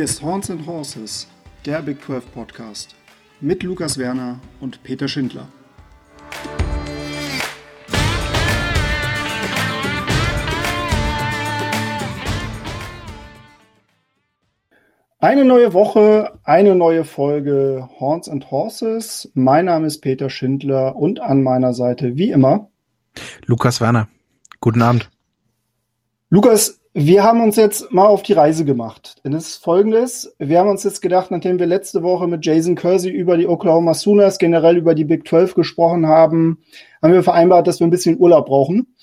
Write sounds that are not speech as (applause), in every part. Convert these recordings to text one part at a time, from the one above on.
Hier ist Horns and Horses, der Big 12 Podcast mit Lukas Werner und Peter Schindler. Eine neue Woche, eine neue Folge Horns and Horses. Mein Name ist Peter Schindler und an meiner Seite wie immer Lukas Werner. Guten Abend. Lukas, wir haben uns jetzt mal auf die Reise gemacht. Denn es ist folgendes. Wir haben uns jetzt gedacht, nachdem wir letzte Woche mit Jason Kersey über die Oklahoma Sooners, generell über die Big 12 gesprochen haben, haben wir vereinbart, dass wir ein bisschen Urlaub brauchen.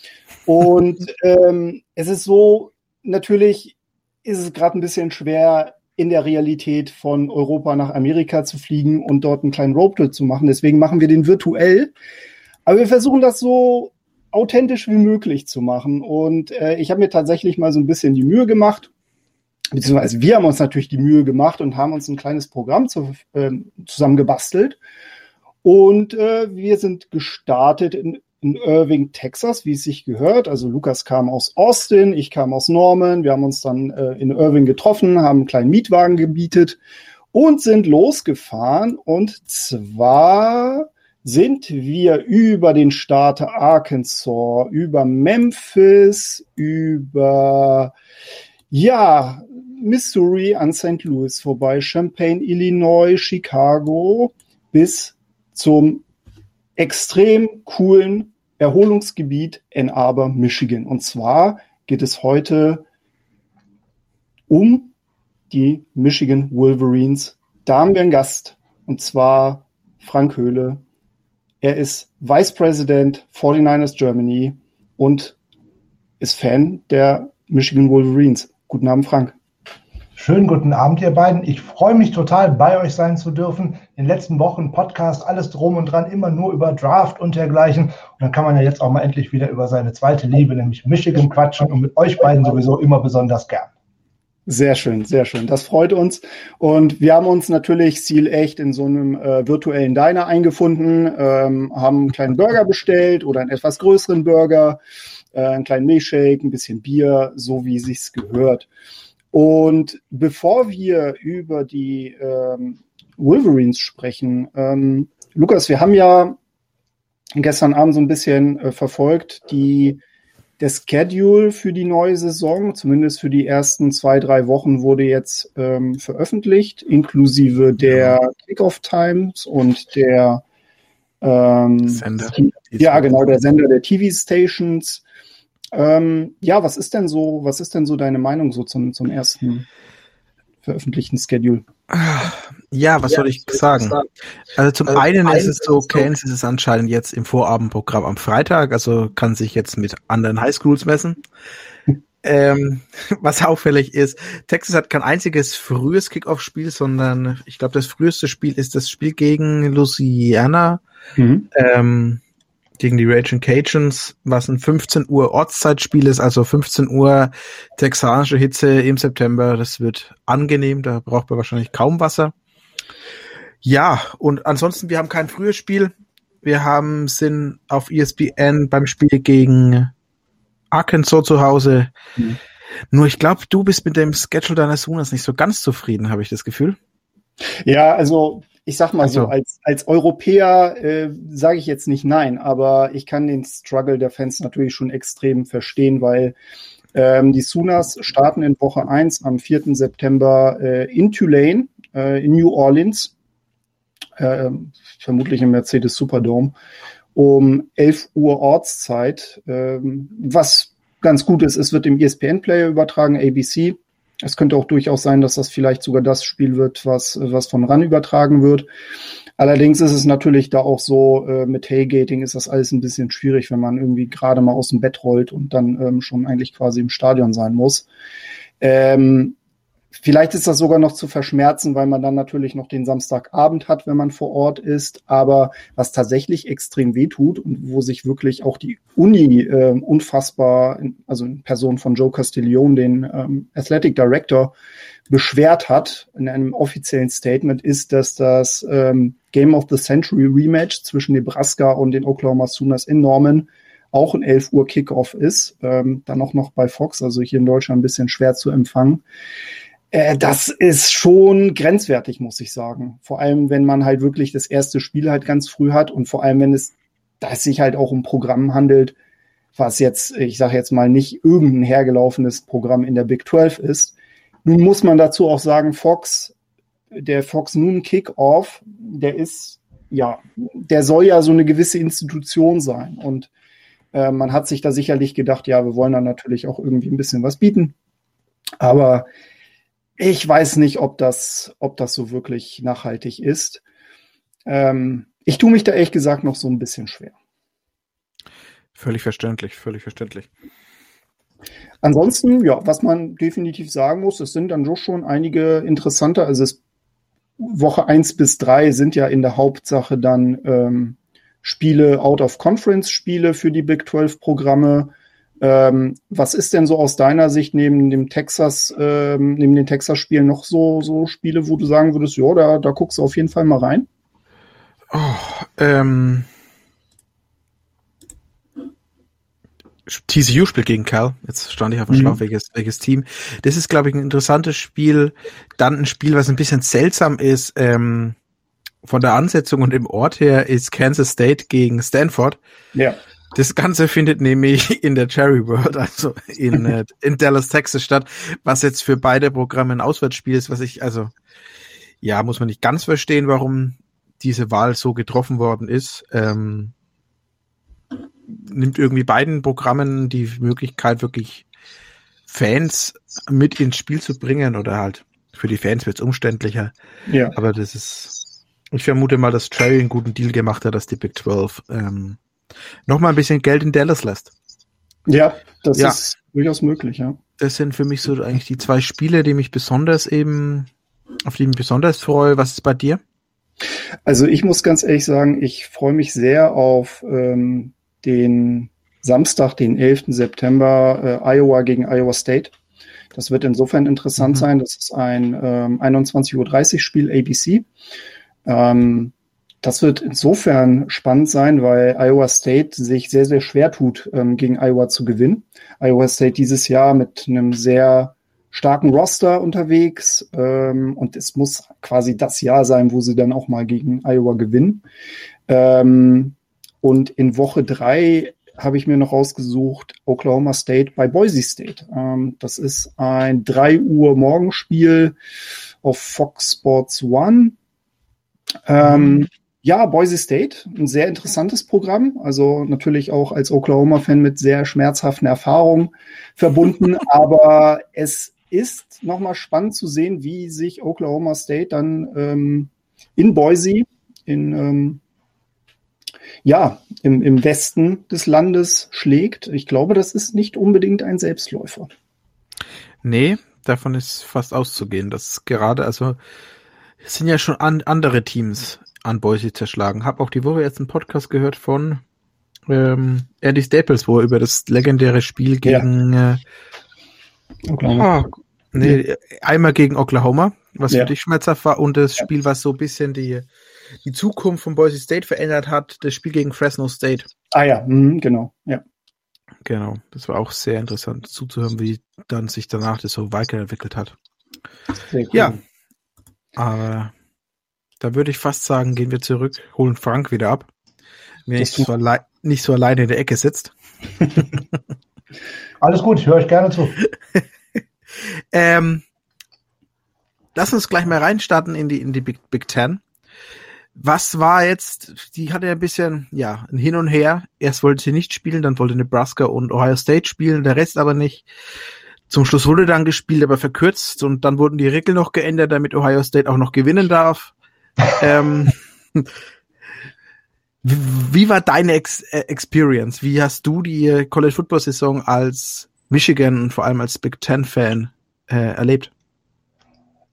Und (laughs) ähm, es ist so, natürlich ist es gerade ein bisschen schwer, in der Realität von Europa nach Amerika zu fliegen und dort einen kleinen Roadtrip zu machen. Deswegen machen wir den virtuell. Aber wir versuchen das so authentisch wie möglich zu machen. Und äh, ich habe mir tatsächlich mal so ein bisschen die Mühe gemacht, beziehungsweise wir haben uns natürlich die Mühe gemacht und haben uns ein kleines Programm zu, äh, zusammen gebastelt. Und äh, wir sind gestartet in in Irving, Texas, wie es sich gehört. Also Lukas kam aus Austin, ich kam aus Norman. Wir haben uns dann äh, in Irving getroffen, haben einen kleinen Mietwagen gebietet und sind losgefahren. Und zwar sind wir über den Staat Arkansas, über Memphis, über ja, Missouri an St. Louis vorbei, Champaign, Illinois, Chicago bis zum extrem coolen Erholungsgebiet Ann Arbor, Michigan. Und zwar geht es heute um die Michigan Wolverines. Da haben wir einen Gast, und zwar Frank Höhle. Er ist Vice President 49ers Germany und ist Fan der Michigan Wolverines. Guten Abend, Frank. Schönen guten Abend, ihr beiden. Ich freue mich total, bei euch sein zu dürfen. In den letzten Wochen Podcast, alles drum und dran, immer nur über Draft und dergleichen. Und dann kann man ja jetzt auch mal endlich wieder über seine zweite Liebe, nämlich Michigan, quatschen und mit euch beiden sowieso immer besonders gern. Sehr schön, sehr schön. Das freut uns. Und wir haben uns natürlich Ziel echt in so einem äh, virtuellen Diner eingefunden, ähm, haben einen kleinen Burger bestellt oder einen etwas größeren Burger, äh, einen kleinen Milchshake, ein bisschen Bier, so wie sich's gehört. Und bevor wir über die ähm, Wolverines sprechen, ähm, Lukas, wir haben ja gestern Abend so ein bisschen äh, verfolgt, die der Schedule für die neue Saison, zumindest für die ersten zwei, drei Wochen, wurde jetzt ähm, veröffentlicht, inklusive der Kickoff-Times und der ähm, Sender. Ja, genau, der Sender der TV-Stations. Ähm, ja, was ist denn so, was ist denn so deine Meinung so zum, zum ersten veröffentlichten Schedule? Ja, was ja, soll ich sagen? sagen? Also zum also einen ist es so, Kansas ist anscheinend jetzt im Vorabendprogramm am Freitag, also kann sich jetzt mit anderen Highschools messen. (laughs) ähm, was auffällig ist, Texas hat kein einziges frühes Kickoff-Spiel, sondern ich glaube, das früheste Spiel ist das Spiel gegen Louisiana. Mhm. Ähm, gegen die Raging Cajuns, was ein 15 Uhr Ortszeitspiel ist, also 15 Uhr texanische Hitze im September. Das wird angenehm, da braucht man wahrscheinlich kaum Wasser. Ja, und ansonsten, wir haben kein frühes Spiel. Wir haben sind auf ESPN beim Spiel gegen Arkansas zu Hause. Mhm. Nur ich glaube, du bist mit dem Schedule deiner Sooners nicht so ganz zufrieden, habe ich das Gefühl. Ja, also ich sag mal also. so, als, als Europäer äh, sage ich jetzt nicht nein, aber ich kann den Struggle der Fans natürlich schon extrem verstehen, weil ähm, die Sooners starten in Woche 1 am 4. September äh, in Tulane, äh, in New Orleans, äh, vermutlich im Mercedes Superdome, um 11 Uhr Ortszeit, äh, was ganz gut ist, es wird im ESPN-Player übertragen, ABC. Es könnte auch durchaus sein, dass das vielleicht sogar das Spiel wird, was, was von RAN übertragen wird. Allerdings ist es natürlich da auch so, äh, mit Tailgating ist das alles ein bisschen schwierig, wenn man irgendwie gerade mal aus dem Bett rollt und dann ähm, schon eigentlich quasi im Stadion sein muss. Ähm, Vielleicht ist das sogar noch zu verschmerzen, weil man dann natürlich noch den Samstagabend hat, wenn man vor Ort ist. Aber was tatsächlich extrem wehtut und wo sich wirklich auch die Uni äh, unfassbar, also in Person von Joe Castiglione, den ähm, Athletic Director, beschwert hat in einem offiziellen Statement, ist, dass das ähm, Game of the Century Rematch zwischen Nebraska und den Oklahoma Sooners in Norman auch ein 11 Uhr Kickoff ist. Ähm, dann auch noch bei Fox, also hier in Deutschland ein bisschen schwer zu empfangen. Äh, das ist schon grenzwertig, muss ich sagen. Vor allem, wenn man halt wirklich das erste Spiel halt ganz früh hat und vor allem, wenn es, dass sich halt auch um Programm handelt, was jetzt, ich sage jetzt mal, nicht irgendein hergelaufenes Programm in der Big 12 ist. Nun muss man dazu auch sagen, Fox, der Fox Noon Kickoff, der ist, ja, der soll ja so eine gewisse Institution sein. Und äh, man hat sich da sicherlich gedacht, ja, wir wollen dann natürlich auch irgendwie ein bisschen was bieten. Aber ich weiß nicht, ob das, ob das so wirklich nachhaltig ist. Ähm, ich tue mich da ehrlich gesagt noch so ein bisschen schwer. Völlig verständlich, völlig verständlich. Ansonsten, ja, was man definitiv sagen muss, es sind dann doch schon einige interessante, also es, Woche eins bis drei sind ja in der Hauptsache dann ähm, Spiele, Out-of-Conference-Spiele für die Big 12-Programme. Ähm, was ist denn so aus deiner Sicht neben dem Texas, ähm, neben den Texas-Spielen noch so, so Spiele, wo du sagen würdest, ja, da, da guckst du auf jeden Fall mal rein? Oh, ähm, TCU spielt gegen Cal. Jetzt stand ich auf dem mhm. Schlauch, welches, welches Team. Das ist, glaube ich, ein interessantes Spiel. Dann ein Spiel, was ein bisschen seltsam ist, ähm, von der Ansetzung und im Ort her, ist Kansas State gegen Stanford. Ja. Das Ganze findet nämlich in der Cherry World, also in, (laughs) äh, in Dallas, Texas statt, was jetzt für beide Programme ein Auswärtsspiel ist, was ich, also, ja, muss man nicht ganz verstehen, warum diese Wahl so getroffen worden ist. Ähm, nimmt irgendwie beiden Programmen die Möglichkeit, wirklich Fans mit ins Spiel zu bringen oder halt für die Fans wird es umständlicher. Ja. Aber das ist, ich vermute mal, dass Trey einen guten Deal gemacht hat, dass die Big 12 ähm, nochmal ein bisschen Geld in Dallas lässt. Ja, das ja. ist durchaus möglich, ja. Das sind für mich so eigentlich die zwei Spiele, die mich besonders eben, auf die ich mich besonders freue. Was ist bei dir? Also ich muss ganz ehrlich sagen, ich freue mich sehr auf ähm, den Samstag, den 11. September, äh, Iowa gegen Iowa State. Das wird insofern interessant mhm. sein. Das ist ein ähm, 21.30 Uhr Spiel ABC. Ähm, das wird insofern spannend sein, weil Iowa State sich sehr, sehr schwer tut, ähm, gegen Iowa zu gewinnen. Iowa State dieses Jahr mit einem sehr starken Roster unterwegs ähm, und es muss quasi das Jahr sein, wo sie dann auch mal gegen Iowa gewinnen. Ähm, und in Woche drei habe ich mir noch rausgesucht, Oklahoma State bei Boise State. Ähm, das ist ein 3 Uhr Morgenspiel auf Fox Sports One. Ähm, ja, Boise State, ein sehr interessantes Programm. Also natürlich auch als Oklahoma-Fan mit sehr schmerzhaften Erfahrungen verbunden. (laughs) aber es ist nochmal spannend zu sehen, wie sich Oklahoma State dann ähm, in Boise, in ähm, ja, im, im Westen des Landes schlägt. Ich glaube, das ist nicht unbedingt ein Selbstläufer. Nee, davon ist fast auszugehen, dass gerade, also es sind ja schon an, andere Teams an Boise zerschlagen. Hab auch die Woche jetzt einen Podcast gehört von ähm, Andy Staples, wo er über das legendäre Spiel gegen ja. äh, Oklahoma. Oh, nee, einmal gegen Oklahoma, was ja. für dich schmerzhaft war, und das Spiel, was so ein bisschen die die Zukunft von Boise State verändert hat, das Spiel gegen Fresno State. Ah ja, mhm, genau, ja. Genau, das war auch sehr interessant zuzuhören, wie dann sich danach das so weiterentwickelt hat. Cool. Ja, aber da würde ich fast sagen, gehen wir zurück, holen Frank wieder ab, wenn nicht so, nicht so alleine in der Ecke sitzt. (laughs) Alles gut, ich höre euch gerne zu. (laughs) ähm, lass uns gleich mal reinstarten in die, in die Big, Big Ten was war jetzt, die hatte ein bisschen, ja, ein Hin und Her. Erst wollte sie nicht spielen, dann wollte Nebraska und Ohio State spielen, der Rest aber nicht. Zum Schluss wurde dann gespielt, aber verkürzt und dann wurden die Regeln noch geändert, damit Ohio State auch noch gewinnen darf. Ähm, wie war deine Ex äh, Experience? Wie hast du die College Football Saison als Michigan und vor allem als Big Ten Fan äh, erlebt?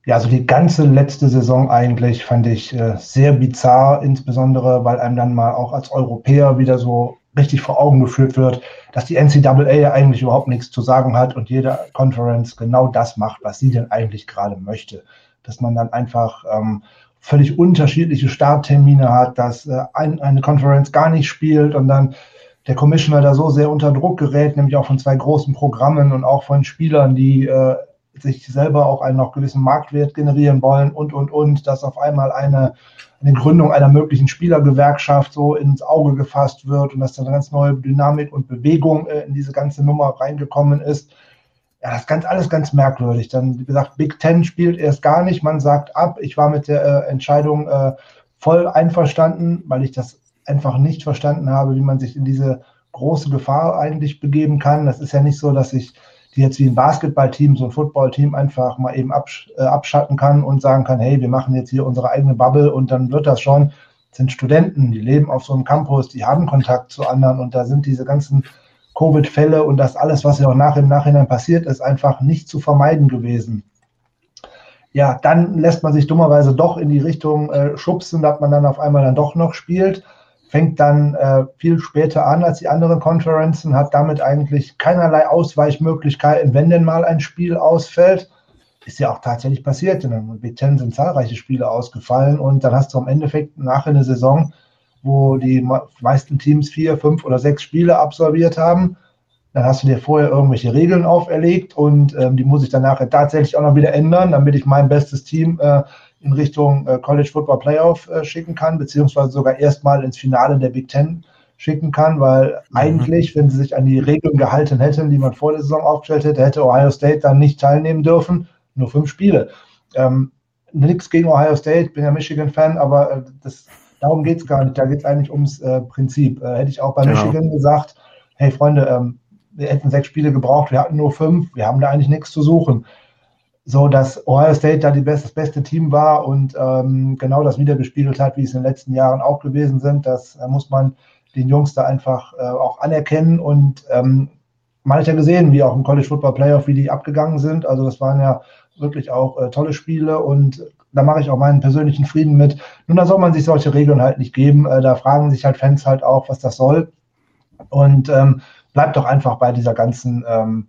Ja, also die ganze letzte Saison eigentlich fand ich äh, sehr bizarr, insbesondere weil einem dann mal auch als Europäer wieder so richtig vor Augen geführt wird, dass die NCAA ja eigentlich überhaupt nichts zu sagen hat und jede Conference genau das macht, was sie denn eigentlich gerade möchte. Dass man dann einfach ähm, völlig unterschiedliche Starttermine hat, dass äh, ein, eine Conference gar nicht spielt und dann der Commissioner da so sehr unter Druck gerät, nämlich auch von zwei großen Programmen und auch von Spielern, die äh, sich selber auch einen noch gewissen Marktwert generieren wollen und, und, und, dass auf einmal eine, eine Gründung einer möglichen Spielergewerkschaft so ins Auge gefasst wird und dass da eine ganz neue Dynamik und Bewegung äh, in diese ganze Nummer reingekommen ist. Ja, das ist ganz, alles ganz merkwürdig. Dann, wie gesagt, Big Ten spielt erst gar nicht, man sagt ab. Ich war mit der äh, Entscheidung äh, voll einverstanden, weil ich das einfach nicht verstanden habe, wie man sich in diese große Gefahr eigentlich begeben kann. Das ist ja nicht so, dass ich die jetzt wie ein Basketballteam, so ein Footballteam einfach mal eben absch äh, abschatten kann und sagen kann, hey, wir machen jetzt hier unsere eigene Bubble und dann wird das schon. Das sind Studenten, die leben auf so einem Campus, die haben Kontakt zu anderen und da sind diese ganzen Covid-Fälle und das alles, was ja auch nach im Nachhinein passiert ist, einfach nicht zu vermeiden gewesen. Ja, dann lässt man sich dummerweise doch in die Richtung äh, schubsen, dass man dann auf einmal dann doch noch spielt fängt dann äh, viel später an als die anderen Conferenzen, hat damit eigentlich keinerlei Ausweichmöglichkeiten, wenn denn mal ein Spiel ausfällt. Ist ja auch tatsächlich passiert. In der Big Ten sind zahlreiche Spiele ausgefallen und dann hast du am Endeffekt nachher eine Saison, wo die meisten Teams vier, fünf oder sechs Spiele absolviert haben. Dann hast du dir vorher irgendwelche Regeln auferlegt und ähm, die muss ich dann nachher tatsächlich auch noch wieder ändern, damit ich mein bestes Team äh, in Richtung äh, College Football Playoff äh, schicken kann, beziehungsweise sogar erstmal ins Finale der Big Ten schicken kann, weil mhm. eigentlich, wenn sie sich an die Regeln gehalten hätten, die man vor der Saison aufgestellt hätte, hätte Ohio State dann nicht teilnehmen dürfen. Nur fünf Spiele. Ähm, nichts gegen Ohio State, bin ja Michigan-Fan, aber äh, das, darum geht es gar nicht. Da geht es eigentlich ums äh, Prinzip. Äh, hätte ich auch bei genau. Michigan gesagt, hey Freunde, ähm, wir hätten sechs Spiele gebraucht, wir hatten nur fünf, wir haben da eigentlich nichts zu suchen so dass Ohio State da best, das beste Team war und ähm, genau das wiedergespiegelt hat, wie es in den letzten Jahren auch gewesen sind. Das äh, muss man den Jungs da einfach äh, auch anerkennen und ähm, man hat ja gesehen, wie auch im College Football Playoff, wie die abgegangen sind. Also das waren ja wirklich auch äh, tolle Spiele und da mache ich auch meinen persönlichen Frieden mit. Nun, da soll man sich solche Regeln halt nicht geben. Äh, da fragen sich halt Fans halt auch, was das soll. Und ähm, bleibt doch einfach bei dieser ganzen ähm,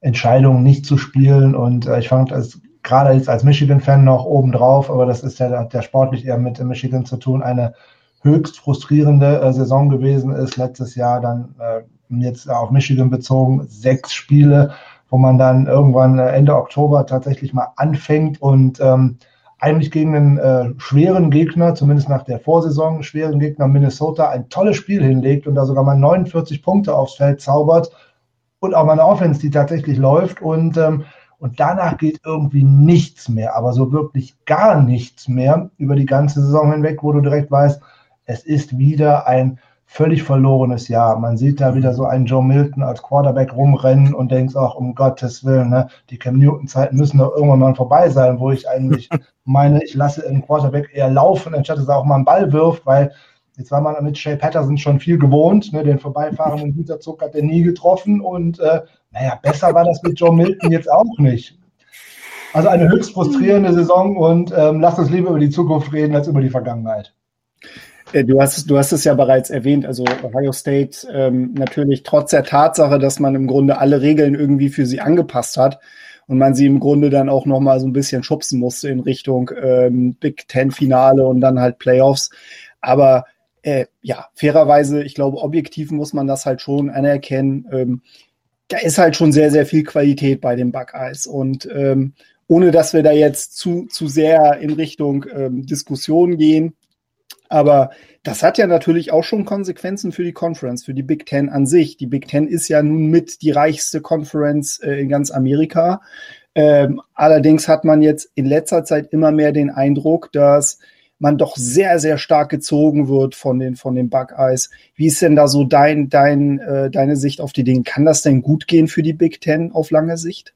Entscheidung, nicht zu spielen. Und äh, ich fand es gerade jetzt als Michigan-Fan noch obendrauf, aber das ist ja der sportlich eher mit Michigan zu tun, eine höchst frustrierende äh, Saison gewesen ist. Letztes Jahr dann äh, jetzt auf Michigan bezogen sechs Spiele, wo man dann irgendwann äh, Ende Oktober tatsächlich mal anfängt und ähm, eigentlich gegen einen äh, schweren Gegner, zumindest nach der Vorsaison, schweren Gegner Minnesota, ein tolles Spiel hinlegt und da sogar mal 49 Punkte aufs Feld zaubert und auch mal eine Offense, die tatsächlich läuft und, ähm, und danach geht irgendwie nichts mehr, aber so wirklich gar nichts mehr über die ganze Saison hinweg, wo du direkt weißt, es ist wieder ein völlig verlorenes Jahr. Man sieht da wieder so einen Joe Milton als Quarterback rumrennen und denkst auch, um Gottes Willen, ne, die Cam Newton-Zeiten müssen doch irgendwann mal vorbei sein, wo ich eigentlich (laughs) meine, ich lasse einen Quarterback eher laufen, anstatt dass er auch mal einen Ball wirft, weil Jetzt war man mit Shay Patterson schon viel gewohnt. Ne? Den vorbeifahrenden (laughs) Güterzug hat er nie getroffen. Und äh, naja, besser war das mit Joe Milton jetzt auch nicht. Also eine höchst frustrierende Saison und ähm, lass uns lieber über die Zukunft reden als über die Vergangenheit. Äh, du hast, du hast es ja bereits erwähnt, also Ohio State ähm, natürlich trotz der Tatsache, dass man im Grunde alle Regeln irgendwie für sie angepasst hat und man sie im Grunde dann auch noch mal so ein bisschen schubsen musste in Richtung ähm, Big Ten Finale und dann halt Playoffs. Aber äh, ja, fairerweise, ich glaube, objektiv muss man das halt schon anerkennen. Ähm, da ist halt schon sehr, sehr viel Qualität bei dem Buckeyes. Und ähm, ohne dass wir da jetzt zu, zu sehr in Richtung ähm, Diskussion gehen, aber das hat ja natürlich auch schon Konsequenzen für die Conference, für die Big Ten an sich. Die Big Ten ist ja nun mit die reichste Conference äh, in ganz Amerika. Ähm, allerdings hat man jetzt in letzter Zeit immer mehr den Eindruck, dass man doch sehr, sehr stark gezogen wird von den, von den Buckeyes. Wie ist denn da so dein, dein, äh, deine Sicht auf die Dinge? Kann das denn gut gehen für die Big Ten auf lange Sicht?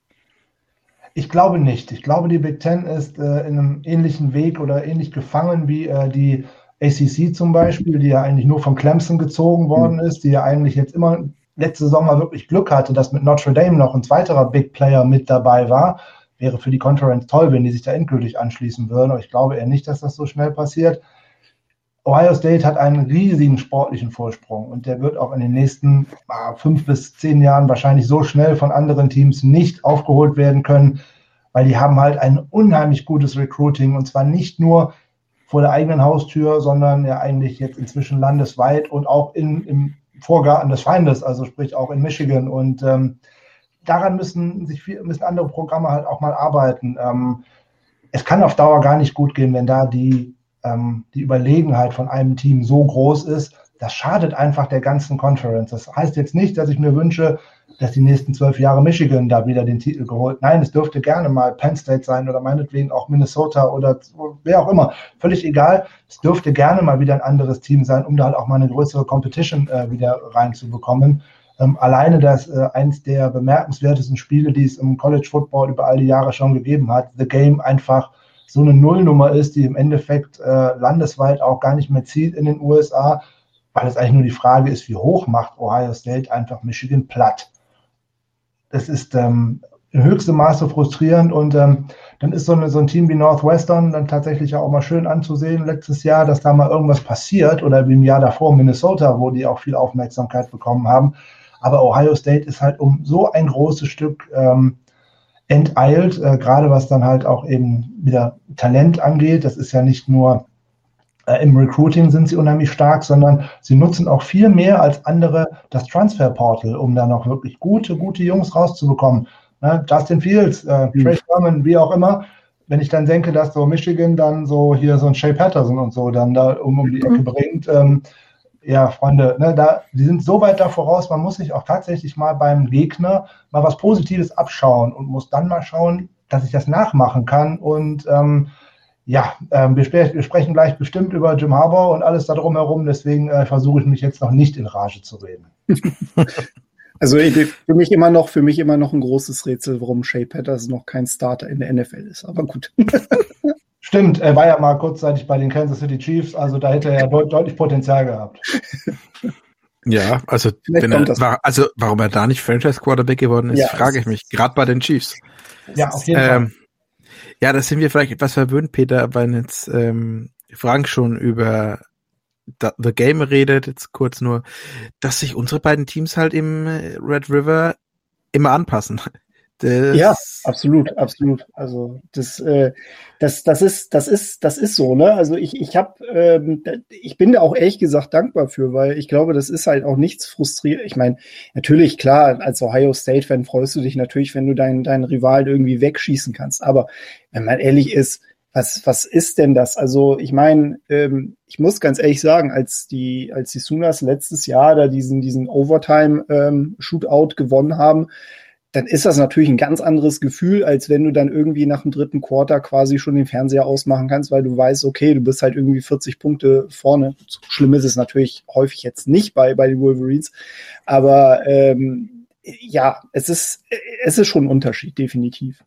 Ich glaube nicht. Ich glaube, die Big Ten ist äh, in einem ähnlichen Weg oder ähnlich gefangen wie äh, die ACC zum Beispiel, die ja eigentlich nur von Clemson gezogen worden mhm. ist, die ja eigentlich jetzt immer letzte Saison mal wirklich Glück hatte, dass mit Notre Dame noch ein zweiterer Big Player mit dabei war wäre für die Conference toll, wenn die sich da endgültig anschließen würden. Aber ich glaube eher nicht, dass das so schnell passiert. Ohio State hat einen riesigen sportlichen Vorsprung und der wird auch in den nächsten ah, fünf bis zehn Jahren wahrscheinlich so schnell von anderen Teams nicht aufgeholt werden können, weil die haben halt ein unheimlich gutes Recruiting und zwar nicht nur vor der eigenen Haustür, sondern ja eigentlich jetzt inzwischen landesweit und auch in, im Vorgarten des Feindes, also sprich auch in Michigan. Und ähm, daran müssen sich viel, müssen andere Programme halt auch mal arbeiten. Ähm, es kann auf Dauer gar nicht gut gehen, wenn da die, ähm, die Überlegenheit von einem Team so groß ist. Das schadet einfach der ganzen Conference. Das heißt jetzt nicht, dass ich mir wünsche, dass die nächsten zwölf Jahre Michigan da wieder den Titel geholt. Nein, es dürfte gerne mal Penn State sein oder meinetwegen auch Minnesota oder wer auch immer. Völlig egal. Es dürfte gerne mal wieder ein anderes Team sein, um da halt auch mal eine größere Competition äh, wieder reinzubekommen. Ähm, alleine das äh, eins der bemerkenswertesten Spiele, die es im College Football über all die Jahre schon gegeben hat, The Game einfach so eine Nullnummer ist, die im Endeffekt äh, landesweit auch gar nicht mehr zieht in den USA, weil es eigentlich nur die Frage ist, wie hoch macht Ohio State einfach Michigan platt das ist ähm, in höchstem Maße frustrierend und ähm, dann ist so, eine, so ein Team wie Northwestern dann tatsächlich auch mal schön anzusehen letztes Jahr, dass da mal irgendwas passiert oder wie im Jahr davor Minnesota, wo die auch viel Aufmerksamkeit bekommen haben. Aber Ohio State ist halt um so ein großes Stück ähm, enteilt, äh, gerade was dann halt auch eben wieder Talent angeht. Das ist ja nicht nur Im Recruiting sind sie unheimlich stark, sondern sie nutzen auch viel mehr als andere das Transfer Portal, um da noch wirklich gute, gute Jungs rauszubekommen. Ne? Justin Fields, äh, mhm. Trey Sherman, wie auch immer. Wenn ich dann denke, dass so Michigan dann so hier so ein Shea Patterson und so dann da um, um die Ecke mhm. bringt, ähm, ja, Freunde, ne, da, die sind so weit da voraus, man muss sich auch tatsächlich mal beim Gegner mal was Positives abschauen und muss dann mal schauen, dass ich das nachmachen kann und ähm, ja, ähm, wir, sp wir, sprechen gleich bestimmt über Jim Harbour und alles da drumherum, deswegen äh, versuche ich mich jetzt noch nicht in Rage zu reden. (laughs) also für mich immer noch, für mich immer noch ein großes Rätsel, warum Shea Patterson noch kein Starter in der NFL ist. Aber gut. (laughs) Stimmt, er war ja mal kurzzeitig bei den Kansas City Chiefs, also da hätte er deut deutlich Potenzial gehabt. (laughs) Ja, also, wenn er, war, also warum er da nicht Franchise Quarterback geworden ist, ja, frage ich mich. Gerade bei den Chiefs. Ja, auf jeden ähm, Fall. Ja, das sind wir vielleicht etwas verwöhnt, Peter, weil jetzt ähm, Frank schon über The Game redet, jetzt kurz nur, dass sich unsere beiden Teams halt im äh, Red River immer anpassen. Das ja, absolut, absolut. Also das, äh, das, das ist, das ist, das ist so. Ne? Also ich, ich habe, ähm, ich bin da auch ehrlich gesagt dankbar für, weil ich glaube, das ist halt auch nichts frustrierend. Ich meine, natürlich klar, als Ohio State Fan freust du dich natürlich, wenn du deinen deinen Rivalen irgendwie wegschießen kannst. Aber wenn man ehrlich ist, was, was ist denn das? Also ich meine, ähm, ich muss ganz ehrlich sagen, als die, als die Sooners letztes Jahr da diesen, diesen Overtime ähm, Shootout gewonnen haben, dann ist das natürlich ein ganz anderes Gefühl, als wenn du dann irgendwie nach dem dritten Quarter quasi schon den Fernseher ausmachen kannst, weil du weißt, okay, du bist halt irgendwie 40 Punkte vorne. So schlimm ist es natürlich häufig jetzt nicht bei, bei den Wolverines, aber ähm, ja, es ist, es ist schon ein Unterschied, definitiv.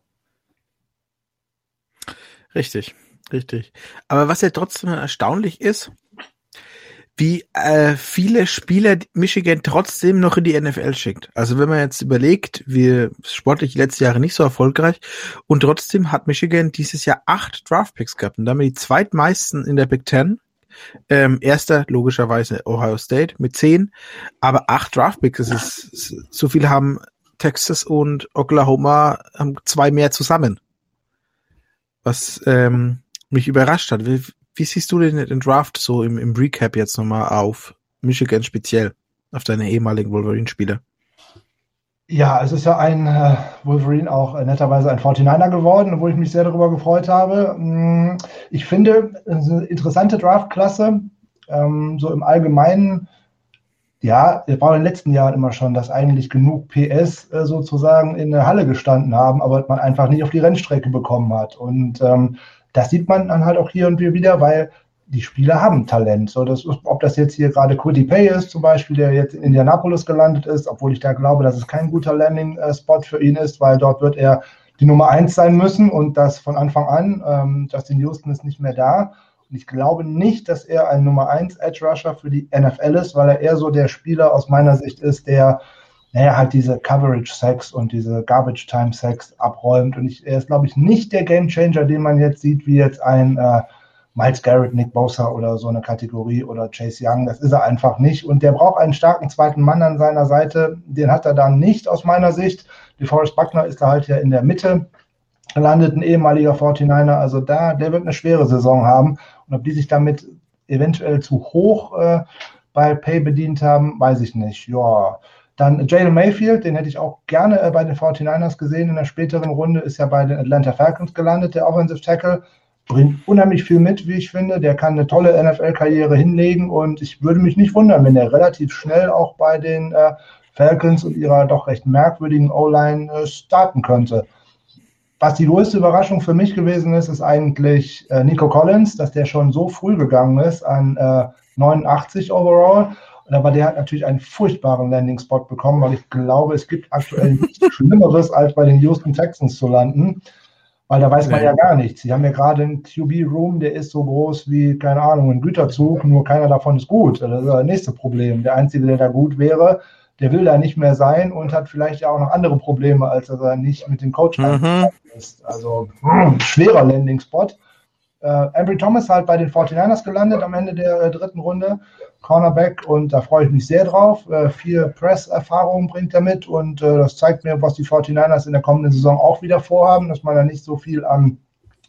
Richtig, richtig. Aber was ja trotzdem erstaunlich ist, wie äh, viele Spieler Michigan trotzdem noch in die NFL schickt. Also wenn man jetzt überlegt, wir sportlich die letzten Jahre nicht so erfolgreich und trotzdem hat Michigan dieses Jahr acht Draftpicks gehabt und damit die zweitmeisten in der Big Ten. Ähm, erster logischerweise Ohio State mit zehn, aber acht Draftpicks, das ist so viel haben Texas und Oklahoma haben zwei mehr zusammen. Was ähm, mich überrascht hat. Wie, siehst du den, den Draft so im, im Recap jetzt nochmal auf Michigan speziell, auf deine ehemaligen Wolverine-Spieler? Ja, es ist ja ein äh, Wolverine auch äh, netterweise ein 49er geworden, wo ich mich sehr darüber gefreut habe. Mm, ich finde, es ist eine interessante Draftklasse. Ähm, so im Allgemeinen, ja, es war in den letzten Jahren immer schon, dass eigentlich genug PS äh, sozusagen in der Halle gestanden haben, aber man einfach nicht auf die Rennstrecke bekommen hat. Und ähm, das sieht man dann halt auch hier und wieder, weil die Spieler haben Talent. So, das ob das jetzt hier gerade Quiddy Pay ist, zum Beispiel, der jetzt in Indianapolis gelandet ist, obwohl ich da glaube, dass es kein guter Landing-Spot für ihn ist, weil dort wird er die Nummer eins sein müssen und das von Anfang an. Ähm, Justin Houston ist nicht mehr da. Und ich glaube nicht, dass er ein Nummer eins Edge Rusher für die NFL ist, weil er eher so der Spieler aus meiner Sicht ist, der naja, halt diese Coverage-Sex und diese Garbage-Time-Sex abräumt. Und ich, er ist, glaube ich, nicht der Game-Changer, den man jetzt sieht, wie jetzt ein äh, Miles Garrett, Nick Bosa oder so eine Kategorie oder Chase Young. Das ist er einfach nicht. Und der braucht einen starken zweiten Mann an seiner Seite. Den hat er dann nicht aus meiner Sicht. Die Forrest Buckner ist da halt ja in der Mitte gelandet, ein ehemaliger 49er. Also da, der wird eine schwere Saison haben. Und ob die sich damit eventuell zu hoch äh, bei Pay bedient haben, weiß ich nicht. Ja, Dann Jalen Mayfield, den hätte ich auch gerne äh, bei den 49ers gesehen. In der späteren Runde ist ja bei den Atlanta Falcons gelandet, der Offensive Tackle. Bringt unheimlich viel mit, wie ich finde. Der kann eine tolle NFL-Karriere hinlegen und ich würde mich nicht wundern, wenn er relativ schnell auch bei den äh, Falcons und ihrer doch recht merkwürdigen O-Line äh, starten könnte. Was die größte Überraschung für mich gewesen ist, ist eigentlich Nico Collins, dass der schon so früh gegangen ist an äh, 89 overall. Und aber der hat natürlich einen furchtbaren Landing-Spot bekommen, weil ich glaube, es gibt aktuell nichts (laughs) Schlimmeres, als bei den Houston Texans zu landen. Weil da weiß man ja gar nichts. Sie haben ja gerade einen QB-Room, der ist so groß wie, keine Ahnung, ein Güterzug, nur keiner davon ist gut. Das ist das nächste Problem. Der Einzige, der da gut wäre, der will da nicht mehr sein und hat vielleicht ja auch noch andere Probleme, als dass er nicht mit dem Coach mhm. ist. Also mh, hm, schwerer Landing-Spot. Äh, Ambry Thomas halt bei den 49ers gelandet am Ende der äh, dritten Runde. Cornerback und da freue ich mich sehr drauf. Äh, viel Press-Erfahrung bringt er mit und äh, das zeigt mir, was die 49ers in der kommenden Saison auch wieder vorhaben, dass man da nicht so viel am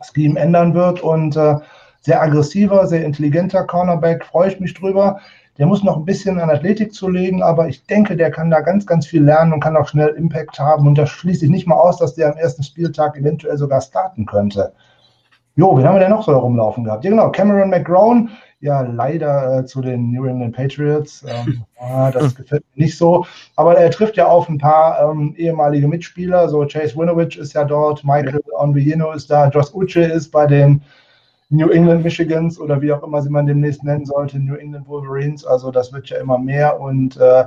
Scheme ändern wird und äh, sehr aggressiver, sehr intelligenter Cornerback, freue ich mich drüber. Der muss noch ein bisschen an Athletik zulegen, aber ich denke, der kann da ganz, ganz viel lernen und kann auch schnell Impact haben. Und da schließe ich nicht mal aus, dass der am ersten Spieltag eventuell sogar starten könnte. Jo, wen haben wir denn noch so herumlaufen gehabt? Ja, genau, Cameron McGrone, ja, leider äh, zu den New England Patriots. Ähm, (laughs) ah, das gefällt mir nicht so. Aber er trifft ja auf ein paar ähm, ehemalige Mitspieler. So Chase Winovich ist ja dort, Michael Onvillino ist da, Josh Uche ist bei den New England Michigans oder wie auch immer sie man demnächst nennen sollte, New England Wolverines. Also das wird ja immer mehr und äh,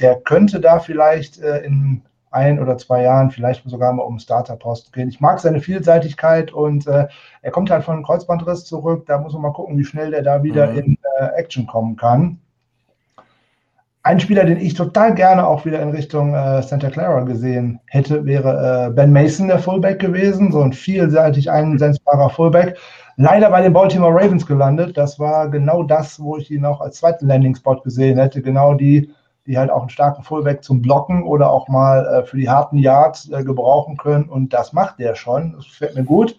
der könnte da vielleicht äh, in ein oder zwei Jahren vielleicht sogar mal um Starterpost gehen. Ich mag seine Vielseitigkeit und äh, er kommt halt von einem Kreuzbandriss zurück. Da muss man mal gucken, wie schnell der da wieder mhm. in äh, Action kommen kann. Ein Spieler, den ich total gerne auch wieder in Richtung äh, Santa Clara gesehen hätte, wäre äh, Ben Mason, der Fullback gewesen. So ein vielseitig einsetzbarer Fullback. Leider bei den Baltimore Ravens gelandet. Das war genau das, wo ich ihn auch als zweiten Landing-Spot gesehen hätte. Genau die die halt auch einen starken Fullback zum Blocken oder auch mal äh, für die harten Yards äh, gebrauchen können. Und das macht der schon. Das gefällt mir gut.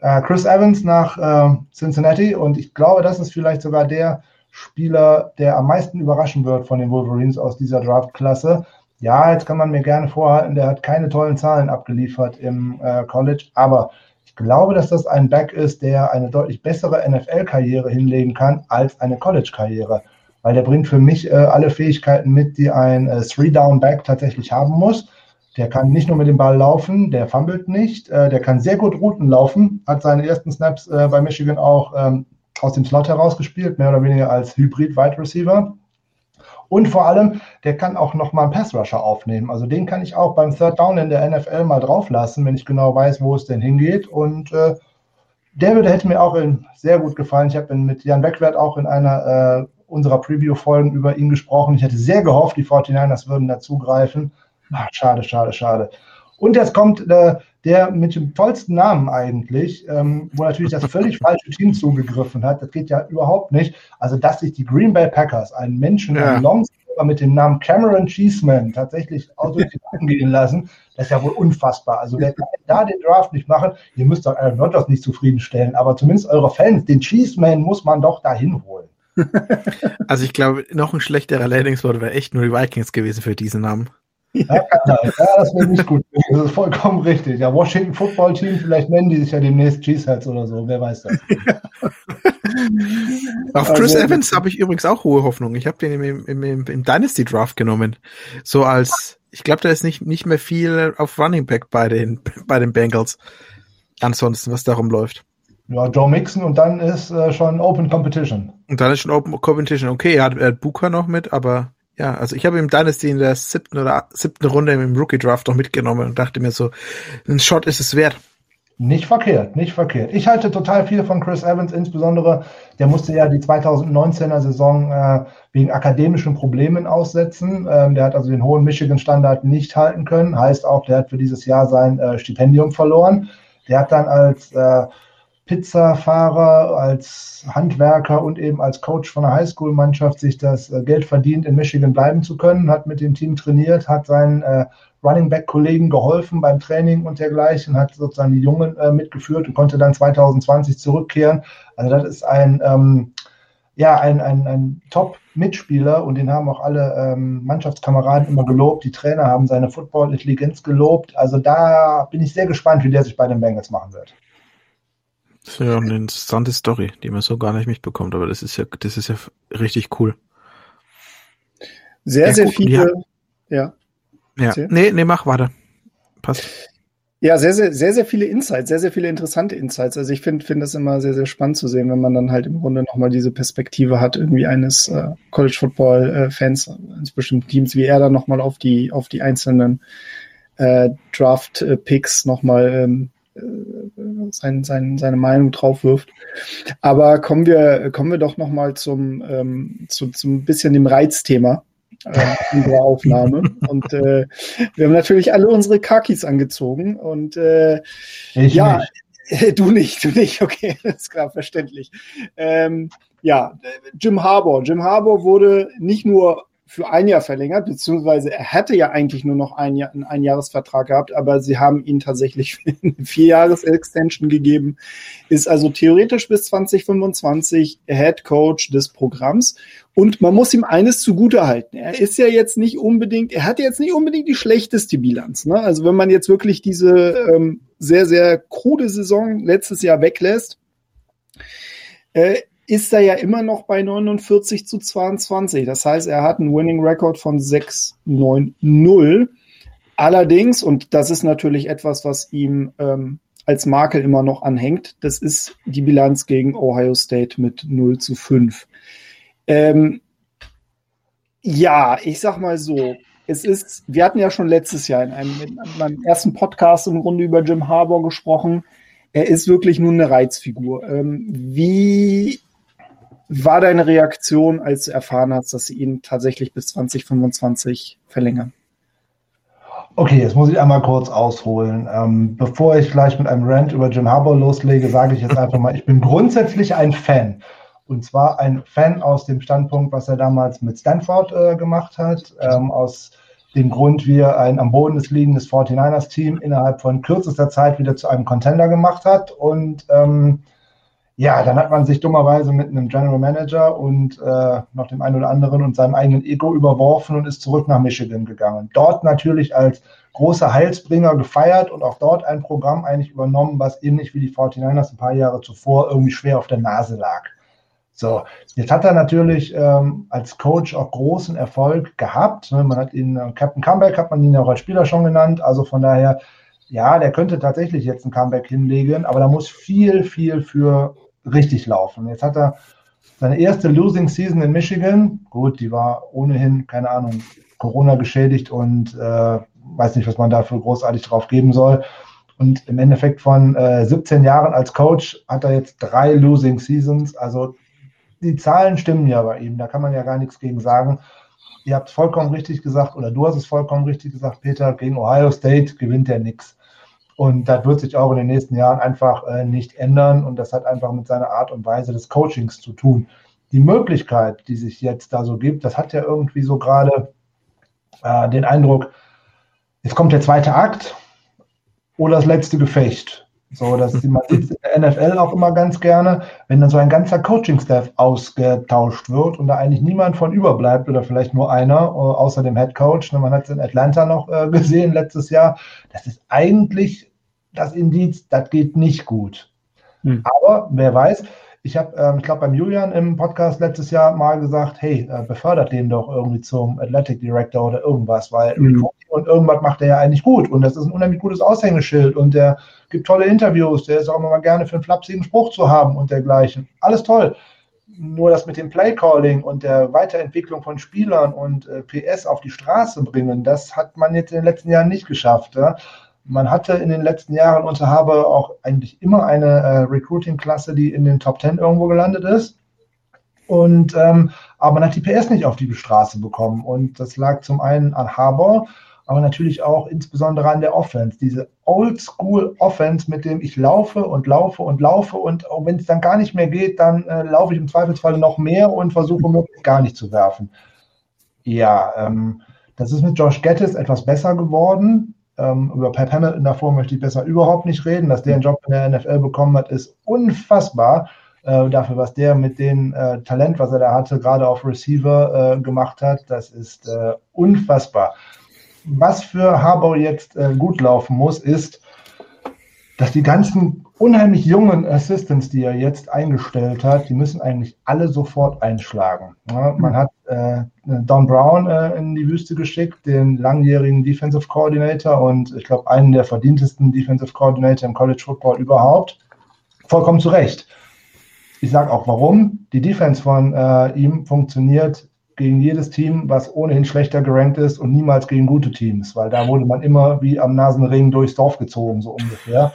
Äh, Chris Evans nach äh, Cincinnati. Und ich glaube, das ist vielleicht sogar der Spieler, der am meisten überraschen wird von den Wolverines aus dieser Draft-Klasse. Ja, jetzt kann man mir gerne vorhalten, der hat keine tollen Zahlen abgeliefert im äh, College, aber ich glaube, dass das ein Back ist, der eine deutlich bessere NFL-Karriere hinlegen kann als eine College-Karriere weil der bringt für mich äh, alle Fähigkeiten mit, die ein äh, Three-Down-Back tatsächlich haben muss. Der kann nicht nur mit dem Ball laufen, der fummelt nicht, äh, der kann sehr gut Routen laufen, hat seine ersten Snaps äh, bei Michigan auch ähm, aus dem Slot herausgespielt, mehr oder weniger als Hybrid-Wide Receiver. Und vor allem, der kann auch nochmal einen Pass-Rusher aufnehmen. Also den kann ich auch beim Third Down in der NFL mal drauflassen, wenn ich genau weiß, wo es denn hingeht. Und äh, der hätte mir auch sehr gut gefallen. Ich habe mit Jan Beckwert auch in einer äh, unserer Preview-Folgen über ihn gesprochen. Ich hätte sehr gehofft, die 49ers würden dazugreifen. Ach, schade, schade, schade. Und jetzt kommt äh, der mit dem tollsten Namen eigentlich, ähm, wo natürlich das (laughs) völlig falsche Team zugegriffen hat. Das geht ja überhaupt nicht. Also, dass sich die Green Bay Packers einen Menschen, ja. einen Longsnapper mit dem Namen Cameron Cheeseman tatsächlich angehen lassen, das ist ja wohl unfassbar. Also, wer da den Draft nicht machen? Ihr müsst doch Aaron Rodgers nicht zufriedenstellen, aber zumindest eure Fans, den Cheeseman muss man doch dahin holen. Also ich glaube, noch ein schlechterer Landing-Spot wäre echt nur die Vikings gewesen für diesen Namen. Ja, ja das wäre nicht gut. Das ist vollkommen richtig. Ja, Washington Football Team, vielleicht nennen die sich ja demnächst Cheeseheads oder so, wer weiß das. (laughs) Auf Chris also, Evans habe ich übrigens auch hohe Hoffnung. Ich habe den im, im, im, im, Dynasty Draft genommen. So als, ich glaube, da ist nicht, nicht mehr viel auf Running Back bei den, bei den Bengals. Ansonsten, was darum läuft. Ja, Joe Mixon und dann ist äh, schon Open Competition. Und dann ist schon Open Competition. Okay, er hat, er hat Booker noch mit, aber ja, also ich habe ihm Dynasty in der siebten oder siebten Runde im Rookie Draft noch mitgenommen und dachte mir so, ein Shot ist es wert. Nicht verkehrt, nicht verkehrt. Ich halte total viel von Chris Evans, insbesondere der musste ja die 2019er Saison äh, wegen akademischen Problemen aussetzen. Ähm, der hat also den hohen Michigan-Standard nicht halten können. Heißt auch, der hat für dieses Jahr sein äh, Stipendium verloren. Der hat dann als äh, Pizzafahrer, als Handwerker und eben als Coach von einer Highschool-Mannschaft sich das äh, Geld verdient, in Michigan bleiben zu können, hat mit dem Team trainiert, hat seinen äh, Running Back-Kollegen geholfen beim Training und dergleichen, hat sozusagen die Jungen äh, mitgeführt und konnte dann 2020 zurückkehren. Also das ist ein ähm, ja, ein, ein, ein Top-Mitspieler und den haben auch alle ähm, Mannschaftskameraden immer gelobt. Die Trainer haben seine Football-Intelligenz gelobt. Also da bin ich sehr gespannt, wie der sich bei den Bengals machen wird. Das ist ja eine interessante Story, die man so gar nicht mitbekommt, aber das ist ja, das ist ja richtig cool. Sehr, ja, sehr gut, viele. Ja. Ja. ja. Nee, nee, mach, warte. Passt. Ja, sehr, sehr, sehr, sehr viele Insights, sehr, sehr viele interessante Insights. Also ich finde finde das immer sehr, sehr spannend zu sehen, wenn man dann halt im Grunde nochmal diese Perspektive hat, irgendwie eines äh, College Football äh, eines bestimmten Teams, wie er dann nochmal auf die, auf die einzelnen äh, Draft Picks nochmal ähm, äh, sein, sein, seine Meinung drauf wirft. Aber kommen wir, kommen wir doch nochmal zum, ähm, zu, zum bisschen dem Reizthema äh, (laughs) unserer Aufnahme. Und äh, wir haben natürlich alle unsere Kakis angezogen. Und äh, ich ja, nicht. (laughs) du nicht, du nicht, okay, (laughs) das ist klar, verständlich. Ähm, ja, Jim Harbour. Jim Harbour wurde nicht nur für ein Jahr verlängert, beziehungsweise er hätte ja eigentlich nur noch ein Jahr, einen Einjahresvertrag gehabt, aber sie haben ihn tatsächlich (laughs) eine Vierjahres-Extension gegeben, ist also theoretisch bis 2025 Head Coach des Programms. Und man muss ihm eines zugutehalten. Er ist ja jetzt nicht unbedingt, er hat jetzt nicht unbedingt die schlechteste Bilanz. Ne? Also wenn man jetzt wirklich diese ähm, sehr, sehr krude Saison letztes Jahr weglässt, äh, ist er ja immer noch bei 49 zu 22. Das heißt, er hat einen Winning Record von 6-9-0. Allerdings, und das ist natürlich etwas, was ihm ähm, als Makel immer noch anhängt, das ist die Bilanz gegen Ohio State mit 0 zu 5. Ähm, ja, ich sag mal so, es ist, wir hatten ja schon letztes Jahr in einem, in meinem ersten Podcast im Grunde über Jim Harbour gesprochen. Er ist wirklich nur eine Reizfigur. Ähm, wie war deine Reaktion, als du erfahren hast, dass sie ihn tatsächlich bis 2025 verlängern? Okay, jetzt muss ich einmal kurz ausholen. Ähm, bevor ich gleich mit einem Rant über Jim Harbour loslege, sage ich jetzt (laughs) einfach mal, ich bin grundsätzlich ein Fan. Und zwar ein Fan aus dem Standpunkt, was er damals mit Stanford äh, gemacht hat, ähm, aus dem Grund, wie er ein am Boden des liegendes 49ers-Team innerhalb von kürzester Zeit wieder zu einem Contender gemacht hat und ähm, ja, dann hat man sich dummerweise mit einem General Manager und äh, noch dem einen oder anderen und seinem eigenen Ego überworfen und ist zurück nach Michigan gegangen. Dort natürlich als großer Heilsbringer gefeiert und auch dort ein Programm eigentlich übernommen, was ähnlich wie die 49ers ein paar Jahre zuvor irgendwie schwer auf der Nase lag. So, jetzt hat er natürlich ähm, als Coach auch großen Erfolg gehabt. Ne? Man hat ihn, äh, Captain Comeback hat man ihn ja auch als Spieler schon genannt. Also von daher, ja, der könnte tatsächlich jetzt ein Comeback hinlegen, aber da muss viel, viel für richtig laufen. Jetzt hat er seine erste Losing Season in Michigan. Gut, die war ohnehin, keine Ahnung, Corona geschädigt und äh, weiß nicht, was man dafür großartig drauf geben soll. Und im Endeffekt von äh, 17 Jahren als Coach hat er jetzt drei Losing Seasons. Also die Zahlen stimmen ja bei ihm, da kann man ja gar nichts gegen sagen. Ihr habt vollkommen richtig gesagt, oder du hast es vollkommen richtig gesagt, Peter, gegen Ohio State gewinnt er nichts. Und das wird sich auch in den nächsten Jahren einfach äh, nicht ändern. Und das hat einfach mit seiner Art und Weise des Coachings zu tun. Die Möglichkeit, die sich jetzt da so gibt, das hat ja irgendwie so gerade äh, den Eindruck, jetzt kommt der zweite Akt oder das letzte Gefecht. So, dass man sieht in der NFL auch immer ganz gerne, wenn dann so ein ganzer Coaching-Staff ausgetauscht wird und da eigentlich niemand von überbleibt oder vielleicht nur einer, äh, außer dem Head Coach. Man hat es in Atlanta noch äh, gesehen letztes Jahr. Das ist eigentlich das Indiz, das geht nicht gut. Hm. Aber wer weiß, ich habe, ähm, ich glaube, beim Julian im Podcast letztes Jahr mal gesagt, hey, äh, befördert den doch irgendwie zum Athletic Director oder irgendwas, weil hm. und irgendwas macht er ja eigentlich gut und das ist ein unheimlich gutes Aushängeschild und der gibt tolle Interviews, der ist auch immer mal gerne für einen flapsigen Spruch zu haben und dergleichen. Alles toll. Nur das mit dem Playcalling und der Weiterentwicklung von Spielern und äh, PS auf die Straße bringen, das hat man jetzt in den letzten Jahren nicht geschafft. Ja? Man hatte in den letzten Jahren unter Habe auch eigentlich immer eine äh, Recruiting-Klasse, die in den Top 10 irgendwo gelandet ist. Und ähm, aber man hat die PS nicht auf die Straße bekommen. Und das lag zum einen an Harbour, aber natürlich auch insbesondere an der Offense. Diese Oldschool-Offense, mit dem ich laufe und laufe und laufe und wenn es dann gar nicht mehr geht, dann äh, laufe ich im Zweifelsfall noch mehr und versuche möglichst gar nicht zu werfen. Ja, ähm, das ist mit Josh Gettis etwas besser geworden. Ähm, über Pep Hamilton davor möchte ich besser überhaupt nicht reden. Dass der einen Job in der NFL bekommen hat, ist unfassbar. äh, dafür, was der mit dem äh, Talent, was er da hatte, gerade auf Receiver äh, gemacht hat. Das ist äh, unfassbar. Was für Harbour jetzt äh, gut laufen muss, ist, dass die ganzen unheimlich jungen Assistants, die er jetzt eingestellt hat, die müssen eigentlich alle sofort einschlagen. Ja, man hat äh, Don Brown äh, in die Wüste geschickt, den langjährigen Defensive Coordinator und ich glaube einen der verdientesten Defensive Coordinator im College Football überhaupt. Vollkommen zu Recht. Ich sage auch warum. Die Defense von äh, ihm funktioniert gegen jedes Team, was ohnehin schlechter gerankt ist und niemals gegen gute Teams, weil da wurde man immer wie am Nasenring durchs Dorf gezogen, so ungefähr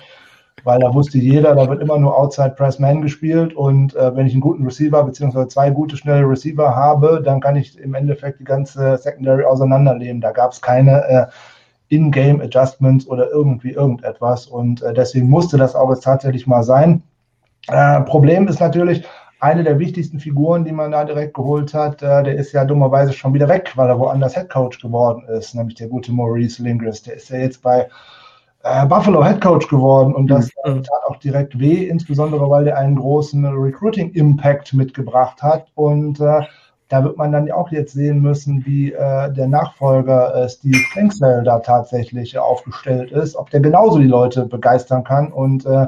weil da wusste jeder, da wird immer nur Outside Press Man gespielt und äh, wenn ich einen guten Receiver beziehungsweise zwei gute schnelle Receiver habe, dann kann ich im Endeffekt die ganze Secondary auseinandernehmen. Da gab es keine äh, In-Game Adjustments oder irgendwie irgendetwas und äh, deswegen musste das auch jetzt tatsächlich mal sein. Äh, Problem ist natürlich, eine der wichtigsten Figuren, die man da direkt geholt hat, äh, der ist ja dummerweise schon wieder weg, weil er woanders Head Coach geworden ist, nämlich der gute Maurice Lingris. Der ist ja jetzt bei äh, Buffalo Head Coach geworden und das mhm. tat auch direkt weh, insbesondere weil er einen großen Recruiting-Impact mitgebracht hat. Und äh, da wird man dann auch jetzt sehen müssen, wie äh, der Nachfolger äh, Steve Kingsdale da tatsächlich aufgestellt ist, ob der genauso die Leute begeistern kann. Und äh,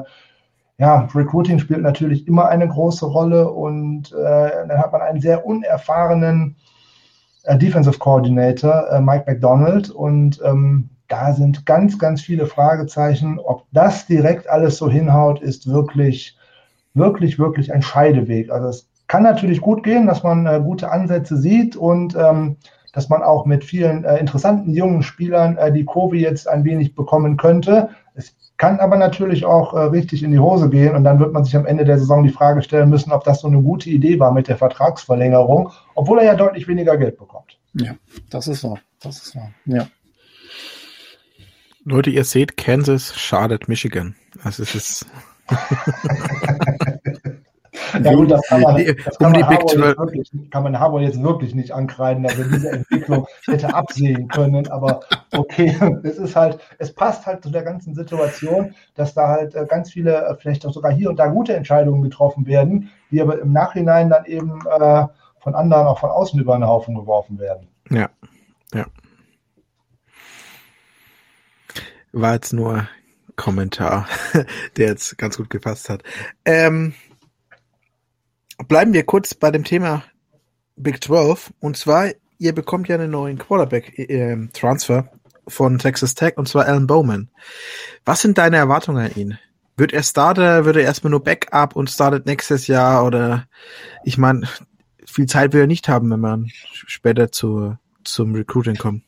ja, Recruiting spielt natürlich immer eine große Rolle und äh, dann hat man einen sehr unerfahrenen äh, Defensive Coordinator, Mike McDonald. Und ähm, da sind ganz, ganz viele Fragezeichen. Ob das direkt alles so hinhaut, ist wirklich, wirklich, wirklich ein Scheideweg. Also es kann natürlich gut gehen, dass man äh, gute Ansätze sieht und ähm, dass man auch mit vielen äh, interessanten jungen Spielern äh, die Kurve jetzt ein wenig bekommen könnte. Es kann aber natürlich auch äh, richtig in die Hose gehen und dann wird man sich am Ende der Saison die Frage stellen müssen, ob das so eine gute Idee war mit der Vertragsverlängerung, obwohl er ja deutlich weniger Geld bekommt. Ja, das ist wahr. Das ist wahr. Ja. Leute, ihr seht, Kansas schadet Michigan. Also es ist. (laughs) ja gut, das kann man, das kann, um man Big wirklich, kann man Harbour jetzt wirklich nicht ankreiden, dass er diese Entwicklung (laughs) hätte absehen können. Aber okay, (laughs) es ist halt, es passt halt zu der ganzen Situation, dass da halt äh, ganz viele, äh, vielleicht auch sogar hier und da gute Entscheidungen getroffen werden, die aber im Nachhinein dann eben äh, von anderen auch von außen über den Haufen geworfen werden. Ja, ja. War jetzt nur Kommentar, (laughs) der jetzt ganz gut gepasst hat. Ähm, bleiben wir kurz bei dem Thema Big 12. Und zwar, ihr bekommt ja einen neuen Quarterback-Transfer äh, von Texas Tech, und zwar Alan Bowman. Was sind deine Erwartungen an ihn? Wird er Starter, wird er erstmal nur Backup und startet nächstes Jahr? Oder ich meine, viel Zeit will er nicht haben, wenn man später zu, zum Recruiting kommt.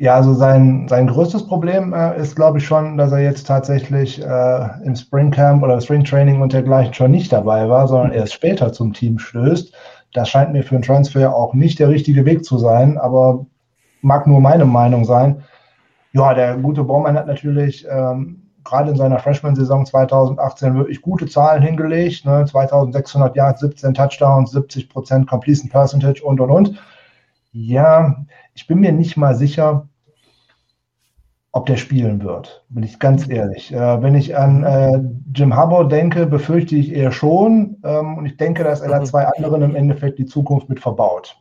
Ja, also sein, sein größtes Problem äh, ist, glaube ich, schon, dass er jetzt tatsächlich äh, im Spring Camp oder Spring Training und dergleichen schon nicht dabei war, sondern erst später zum Team stößt. Das scheint mir für einen Transfer auch nicht der richtige Weg zu sein, aber mag nur meine Meinung sein. Ja, der gute Baumann hat natürlich ähm, gerade in seiner Freshman-Saison 2018 wirklich gute Zahlen hingelegt. Ne? 2600 Yards, 17 Touchdowns, 70 Prozent Completion Percentage und, und, und. Ja, ich bin mir nicht mal sicher, ob der spielen wird, bin ich ganz ehrlich. Äh, wenn ich an äh, Jim Harbour denke, befürchte ich eher schon. Ähm, und ich denke, dass er da mhm. zwei anderen im Endeffekt die Zukunft mit verbaut.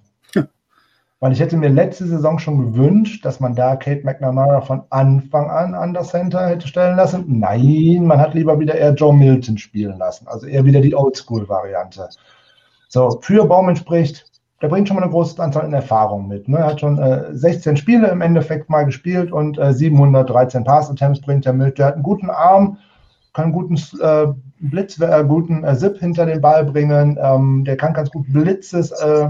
Weil ich hätte mir letzte Saison schon gewünscht, dass man da Kate McNamara von Anfang an an das Center hätte stellen lassen. Nein, man hat lieber wieder eher Joe Milton spielen lassen. Also eher wieder die Oldschool-Variante. So, für Baumann spricht, der bringt schon mal eine große Anzahl an Erfahrung mit. Ne? Er hat schon äh, 16 Spiele im Endeffekt mal gespielt und äh, 713 Pass-Attempts bringt er mit. Der hat einen guten Arm, kann einen guten äh, Blitz, äh, guten äh, Zip hinter den Ball bringen. Ähm, der kann ganz gut Blitzes äh,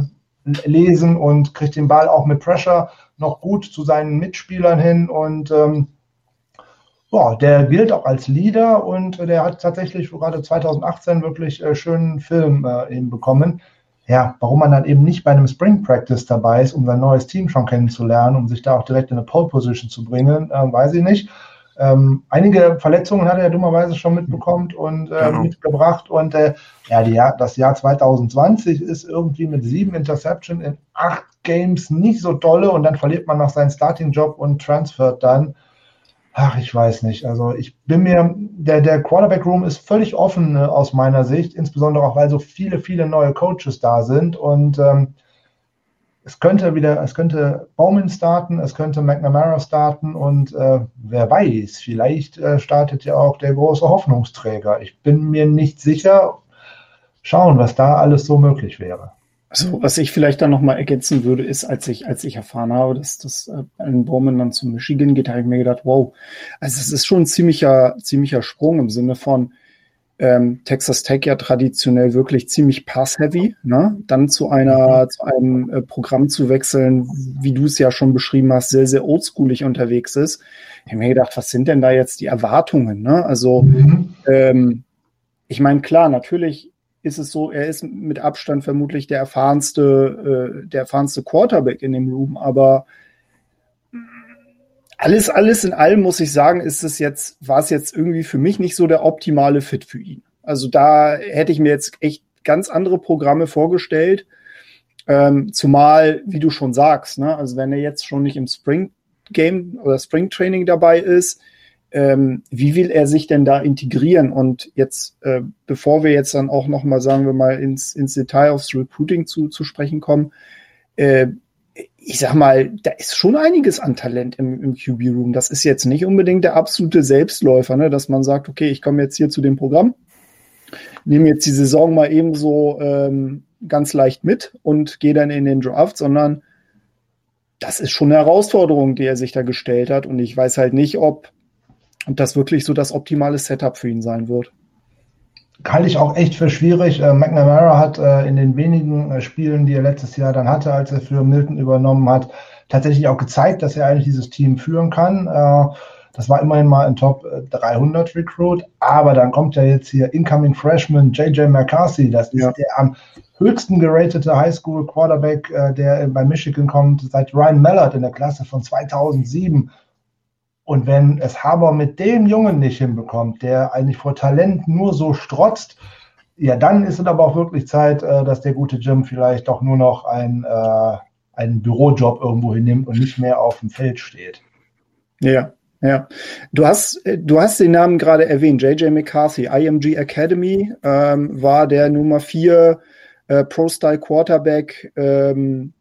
lesen und kriegt den Ball auch mit Pressure noch gut zu seinen Mitspielern hin und ähm, ja, der gilt auch als Leader und der hat tatsächlich gerade 2018 wirklich äh, schönen Film äh, eben bekommen ja, warum man dann eben nicht bei einem Spring Practice dabei ist, um sein neues Team schon kennenzulernen, um sich da auch direkt in eine Pole Position zu bringen, äh, weiß ich nicht. Ähm, einige Verletzungen hat er dummerweise schon mitbekommen und äh, genau. mitgebracht. Und äh, ja, die, das Jahr 2020 ist irgendwie mit sieben Interception in acht Games nicht so dolle und dann verliert man noch seinen Starting-Job und transfert dann. Ach, ich weiß nicht. Also ich bin mir, der, der Quarterback Room ist völlig offen äh, aus meiner Sicht, insbesondere auch, weil so viele, viele neue Coaches da sind und ähm, es könnte wieder, es könnte Bowman starten, es könnte McNamara starten und äh, wer weiß, vielleicht äh, startet ja auch der große Hoffnungsträger. Ich bin mir nicht sicher. Schauen, was da alles so möglich wäre. Also, was ich vielleicht dann nochmal ergänzen würde, ist, als ich, als ich erfahren habe, dass das äh, Alan Bowman dann zu Michigan geht, habe ich mir gedacht, wow, also es ist schon ein ziemlicher, ziemlicher Sprung im Sinne von, ähm, Texas Tech ja traditionell wirklich ziemlich pass-heavy, ne? dann zu einer, mhm. zu einem äh, Programm zu wechseln, wie du es ja schon beschrieben hast, sehr, sehr oldschoolig unterwegs ist. Ich habe mir gedacht, was sind denn da jetzt die Erwartungen? Ne? Also, mhm. ähm, ich meine, klar, natürlich ist es so, er ist mit Abstand vermutlich der erfahrenste, äh, der erfahrenste Quarterback in dem Room, aber alles, alles in allem muss ich sagen, ist es jetzt, war es jetzt irgendwie für mich nicht so der optimale Fit für ihn. Also da hätte ich mir jetzt echt ganz andere Programme vorgestellt. Ähm, zumal, wie du schon sagst, ne, also wenn er jetzt schon nicht im Spring Game oder Spring Training dabei ist, ähm, wie will er sich denn da integrieren? Und jetzt, äh, bevor wir jetzt dann auch noch mal, sagen wir mal, ins, ins Detail aufs Recruiting zu, zu sprechen kommen, äh, ich sag mal, da ist schon einiges an Talent im, im QB-Room. Das ist jetzt nicht unbedingt der absolute Selbstläufer, ne? dass man sagt, okay, ich komme jetzt hier zu dem Programm, nehme jetzt die Saison mal eben so ähm, ganz leicht mit und gehe dann in den Draft, sondern das ist schon eine Herausforderung, die er sich da gestellt hat. Und ich weiß halt nicht, ob, ob das wirklich so das optimale Setup für ihn sein wird halte ich auch echt für schwierig. Äh, McNamara hat äh, in den wenigen äh, Spielen, die er letztes Jahr dann hatte, als er für Milton übernommen hat, tatsächlich auch gezeigt, dass er eigentlich dieses Team führen kann. Äh, das war immerhin mal ein Top 300 äh, Recruit, aber dann kommt ja jetzt hier Incoming Freshman JJ McCarthy, das ist ja. der am höchsten geratete Highschool Quarterback, äh, der bei Michigan kommt, seit Ryan Mallard in der Klasse von 2007 und wenn es Haber mit dem Jungen nicht hinbekommt, der eigentlich vor Talent nur so strotzt, ja, dann ist es aber auch wirklich Zeit, äh, dass der gute Jim vielleicht doch nur noch ein, äh, einen Bürojob irgendwo hinnimmt und nicht mehr auf dem Feld steht. Ja, ja. Du hast, du hast den Namen gerade erwähnt, JJ McCarthy, IMG Academy, ähm, war der Nummer 4 äh, Pro-Style Quarterback ähm,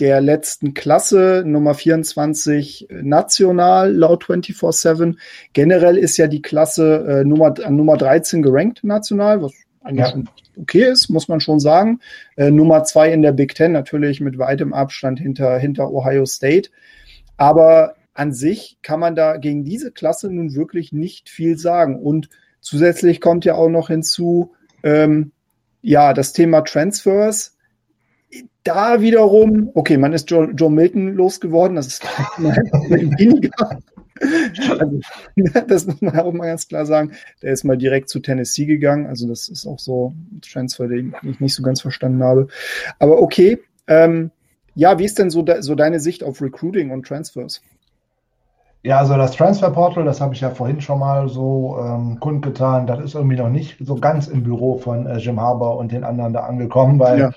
der letzten Klasse, Nummer 24 national laut 24-7. Generell ist ja die Klasse äh, Nummer, Nummer 13 gerankt national, was eigentlich ja. schon okay ist, muss man schon sagen. Äh, Nummer 2 in der Big Ten, natürlich mit weitem Abstand hinter, hinter Ohio State. Aber an sich kann man da gegen diese Klasse nun wirklich nicht viel sagen. Und zusätzlich kommt ja auch noch hinzu, ähm, ja, das Thema Transfers da wiederum, okay, man ist Joe, Joe Milton losgeworden, das ist (laughs) weniger. Also, (laughs) das muss man auch mal ganz klar sagen. Der ist mal direkt zu Tennessee gegangen. Also, das ist auch so ein Transfer, den ich nicht so ganz verstanden habe. Aber okay. Ähm, ja, wie ist denn so, de so deine Sicht auf Recruiting und Transfers? Ja, also das Transfer Portal, das habe ich ja vorhin schon mal so ähm, kundgetan, das ist irgendwie noch nicht so ganz im Büro von äh, Jim Harbour und den anderen da angekommen, weil ja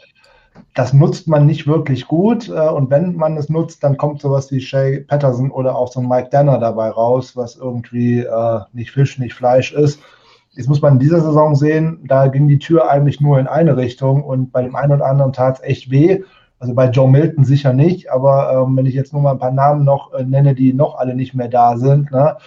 das nutzt man nicht wirklich gut. Äh, und wenn man es nutzt, dann kommt sowas wie Shay Patterson oder auch so ein Mike Danner dabei raus, was irgendwie äh, nicht Fisch, nicht Fleisch ist. Jetzt muss man in dieser Saison sehen, da ging die Tür eigentlich nur in eine Richtung und bei dem einen oder anderen tat es echt weh. Also bei Joe Milton sicher nicht, aber ähm, wenn ich jetzt nur mal ein paar Namen noch äh, nenne, die noch alle nicht mehr da sind. Ne?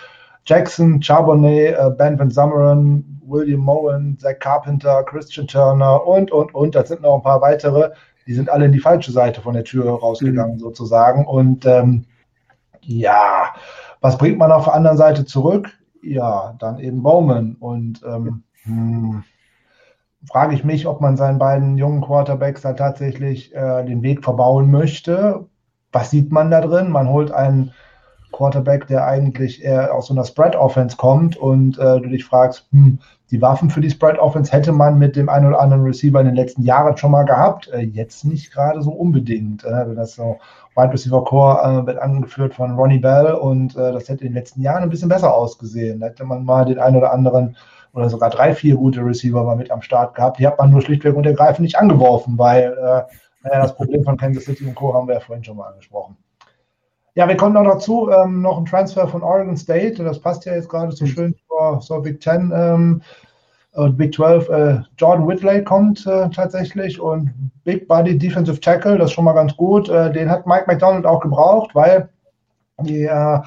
Jackson, Charbonnet, äh, Ben Van Summeren, William Mowen, Zach Carpenter, Christian Turner und, und, und. Das sind noch ein paar weitere. Die sind alle in die falsche Seite von der Tür rausgegangen, mhm. sozusagen. Und ähm, ja, was bringt man auf der anderen Seite zurück? Ja, dann eben Bowman. Und ähm, hm, frage ich mich, ob man seinen beiden jungen Quarterbacks da tatsächlich äh, den Weg verbauen möchte. Was sieht man da drin? Man holt einen Quarterback, der eigentlich eher aus so einer Spread-Offense kommt und äh, du dich fragst, hm, die Waffen für die Spread-Offense hätte man mit dem einen oder anderen Receiver in den letzten Jahren schon mal gehabt. Äh, jetzt nicht gerade so unbedingt. Äh, das so Wide Receiver Core äh, wird angeführt von Ronnie Bell und äh, das hätte in den letzten Jahren ein bisschen besser ausgesehen. Da hätte man mal den einen oder anderen oder sogar drei, vier gute Receiver mal mit am Start gehabt. Die hat man nur schlichtweg und ergreifend nicht angeworfen, weil äh, naja, das Problem von Kansas City und Co. haben wir ja vorhin schon mal angesprochen. Ja, wir kommen noch dazu, ähm, noch ein Transfer von Oregon State, das passt ja jetzt gerade so schön zur, zur Big Ten ähm, und Big 12. Äh, Jordan Whitley kommt äh, tatsächlich und Big Body Defensive Tackle, das ist schon mal ganz gut. Äh, den hat Mike McDonald auch gebraucht, weil die äh,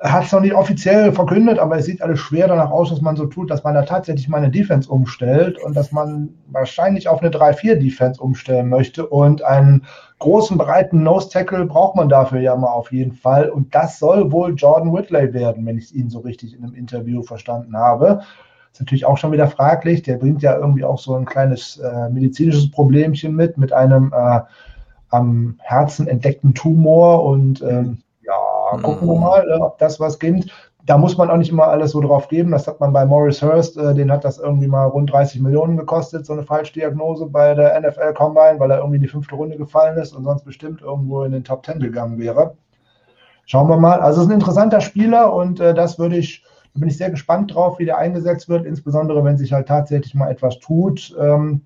er hat es noch nicht offiziell verkündet, aber es sieht alles schwer danach aus, dass man so tut, dass man da tatsächlich mal eine Defense umstellt und dass man wahrscheinlich auf eine 3-4-Defense umstellen möchte. Und einen großen, breiten Nose-Tackle braucht man dafür ja mal auf jeden Fall. Und das soll wohl Jordan Whitley werden, wenn ich ihn so richtig in einem Interview verstanden habe. Ist natürlich auch schon wieder fraglich. Der bringt ja irgendwie auch so ein kleines äh, medizinisches Problemchen mit, mit einem äh, am Herzen entdeckten Tumor und ähm, ja, gucken wir mal, äh, ob das was gibt. Da muss man auch nicht immer alles so drauf geben. Das hat man bei Morris Hurst, äh, den hat das irgendwie mal rund 30 Millionen gekostet, so eine Falschdiagnose bei der NFL Combine, weil er irgendwie in die fünfte Runde gefallen ist und sonst bestimmt irgendwo in den Top Ten gegangen wäre. Schauen wir mal. Also es ist ein interessanter Spieler und äh, das würde ich, da bin ich sehr gespannt drauf, wie der eingesetzt wird, insbesondere wenn sich halt tatsächlich mal etwas tut ähm,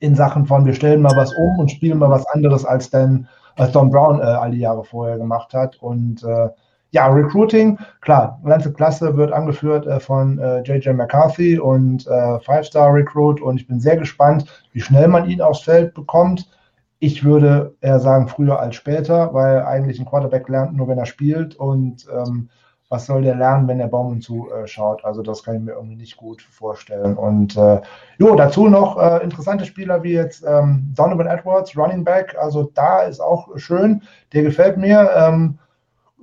in Sachen von wir stellen mal was um und spielen mal was anderes als denn als Don Brown äh, all die Jahre vorher gemacht hat. Und äh, ja, Recruiting, klar, ganze Klasse wird angeführt äh, von JJ äh, McCarthy und äh, Five-Star Recruit und ich bin sehr gespannt, wie schnell man ihn aufs Feld bekommt. Ich würde eher sagen, früher als später, weil eigentlich ein Quarterback lernt nur, wenn er spielt und ähm, was soll der lernen, wenn der Baum zuschaut? Also das kann ich mir irgendwie nicht gut vorstellen. Und äh, jo, dazu noch äh, interessante Spieler wie jetzt ähm, Donovan Edwards, Running Back. Also da ist auch schön. Der gefällt mir. Ähm,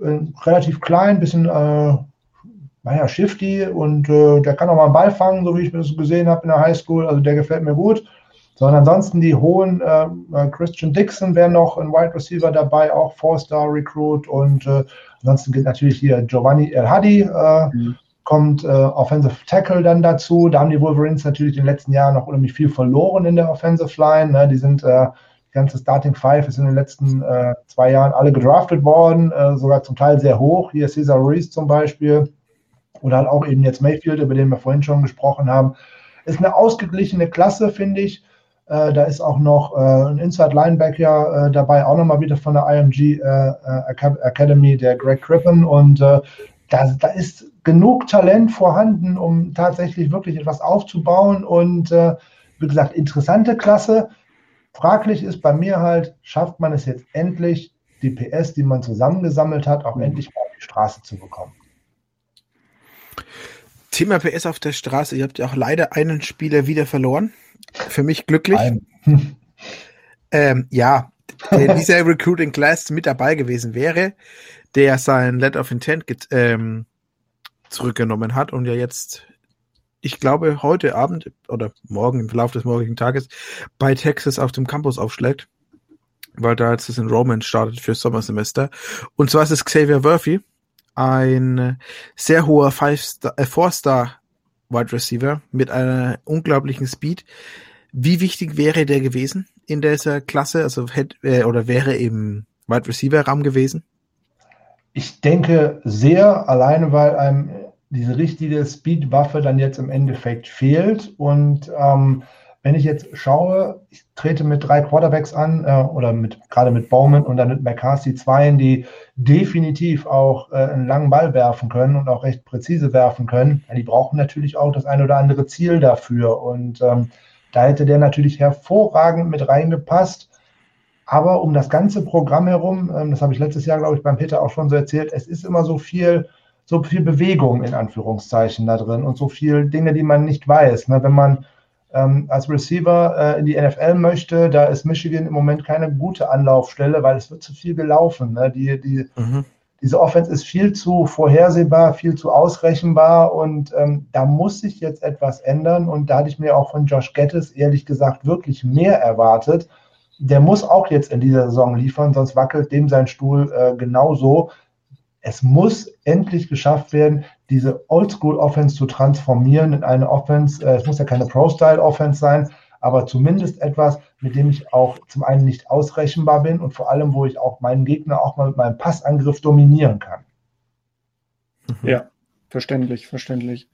äh, relativ klein, bisschen äh, naja, shifty und äh, der kann auch mal einen Ball fangen, so wie ich das gesehen habe in der Highschool. Also der gefällt mir gut. Sondern ansonsten die hohen äh, äh, Christian Dixon wäre noch ein Wide Receiver dabei, auch Four-Star Recruit und äh, ansonsten geht natürlich hier Giovanni El Hadi, äh, mhm. kommt äh, Offensive Tackle dann dazu. Da haben die Wolverines natürlich in den letzten Jahren noch unheimlich viel verloren in der Offensive Line. Ne? Die sind äh, die ganze Starting Five ist in den letzten äh, zwei Jahren alle gedraftet worden, äh, sogar zum Teil sehr hoch. Hier Cesar Ruiz zum Beispiel oder halt auch eben jetzt Mayfield, über den wir vorhin schon gesprochen haben. Ist eine ausgeglichene Klasse, finde ich. Äh, da ist auch noch äh, ein Inside Linebacker äh, dabei, auch nochmal wieder von der IMG äh, äh, Academy, der Greg Crippen. Und da, da ist genug Talent vorhanden, um tatsächlich wirklich etwas aufzubauen. Und wie gesagt, interessante Klasse. Fraglich ist bei mir halt, schafft man es jetzt endlich, die PS, die man zusammengesammelt hat, auch mhm. endlich mal auf die Straße zu bekommen. Thema PS auf der Straße. Ihr habt ja auch leider einen Spieler wieder verloren. Für mich glücklich. (laughs) ähm, ja, der dieser Recruiting Class mit dabei gewesen wäre, der sein Letter of Intent ähm, zurückgenommen hat und ja jetzt, ich glaube, heute Abend oder morgen im Verlauf des morgigen Tages bei Texas auf dem Campus aufschlägt, weil da jetzt das Enrollment startet für Sommersemester. Und zwar ist es Xavier Murphy, ein sehr hoher Five-Star, äh, Four-Star Wide Receiver mit einer unglaublichen Speed. Wie wichtig wäre der gewesen in dieser Klasse? Also hätte äh, oder wäre eben Wide Receiver Raum gewesen? Ich denke sehr, alleine weil einem diese richtige Speed-Waffe dann jetzt im Endeffekt fehlt. Und ähm, wenn ich jetzt schaue, ich trete mit drei Quarterbacks an äh, oder mit gerade mit Bowman und dann mit McCarthy zwei, die definitiv auch äh, einen langen Ball werfen können und auch recht präzise werfen können. Ja, die brauchen natürlich auch das ein oder andere Ziel dafür. Und ähm, da hätte der natürlich hervorragend mit reingepasst. Aber um das ganze Programm herum, ähm, das habe ich letztes Jahr, glaube ich, beim Peter auch schon so erzählt, es ist immer so viel, so viel Bewegung in Anführungszeichen da drin und so viel Dinge, die man nicht weiß. Ne? Wenn man ähm, als Receiver äh, in die NFL möchte, da ist Michigan im Moment keine gute Anlaufstelle, weil es wird zu viel gelaufen. Ne? Die, die, mhm. Diese Offense ist viel zu vorhersehbar, viel zu ausrechenbar und ähm, da muss sich jetzt etwas ändern und da hatte ich mir auch von Josh Gettis ehrlich gesagt wirklich mehr erwartet. Der muss auch jetzt in dieser Saison liefern, sonst wackelt dem sein Stuhl äh, genauso. Es muss endlich geschafft werden, diese Oldschool-Offense zu transformieren in eine Offense. Äh, es muss ja keine Pro-Style-Offense sein, aber zumindest etwas, mit dem ich auch zum einen nicht ausrechenbar bin und vor allem, wo ich auch meinen Gegner auch mal mit meinem Passangriff dominieren kann. Ja, verständlich, verständlich.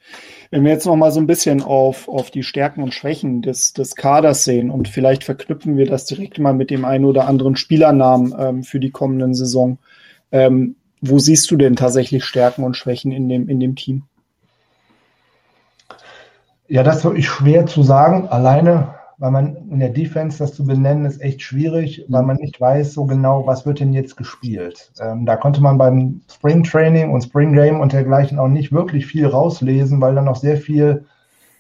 Wenn wir jetzt noch mal so ein bisschen auf, auf die Stärken und Schwächen des, des Kaders sehen und vielleicht verknüpfen wir das direkt mal mit dem einen oder anderen Spielernamen ähm, für die kommenden Saison. Ähm, wo siehst du denn tatsächlich Stärken und Schwächen in dem, in dem Team? Ja, das ist wirklich schwer zu sagen. Alleine, weil man in der Defense das zu benennen, ist echt schwierig, weil man nicht weiß so genau, was wird denn jetzt gespielt. Ähm, da konnte man beim Spring Training und Spring Game und dergleichen auch nicht wirklich viel rauslesen, weil da noch sehr viel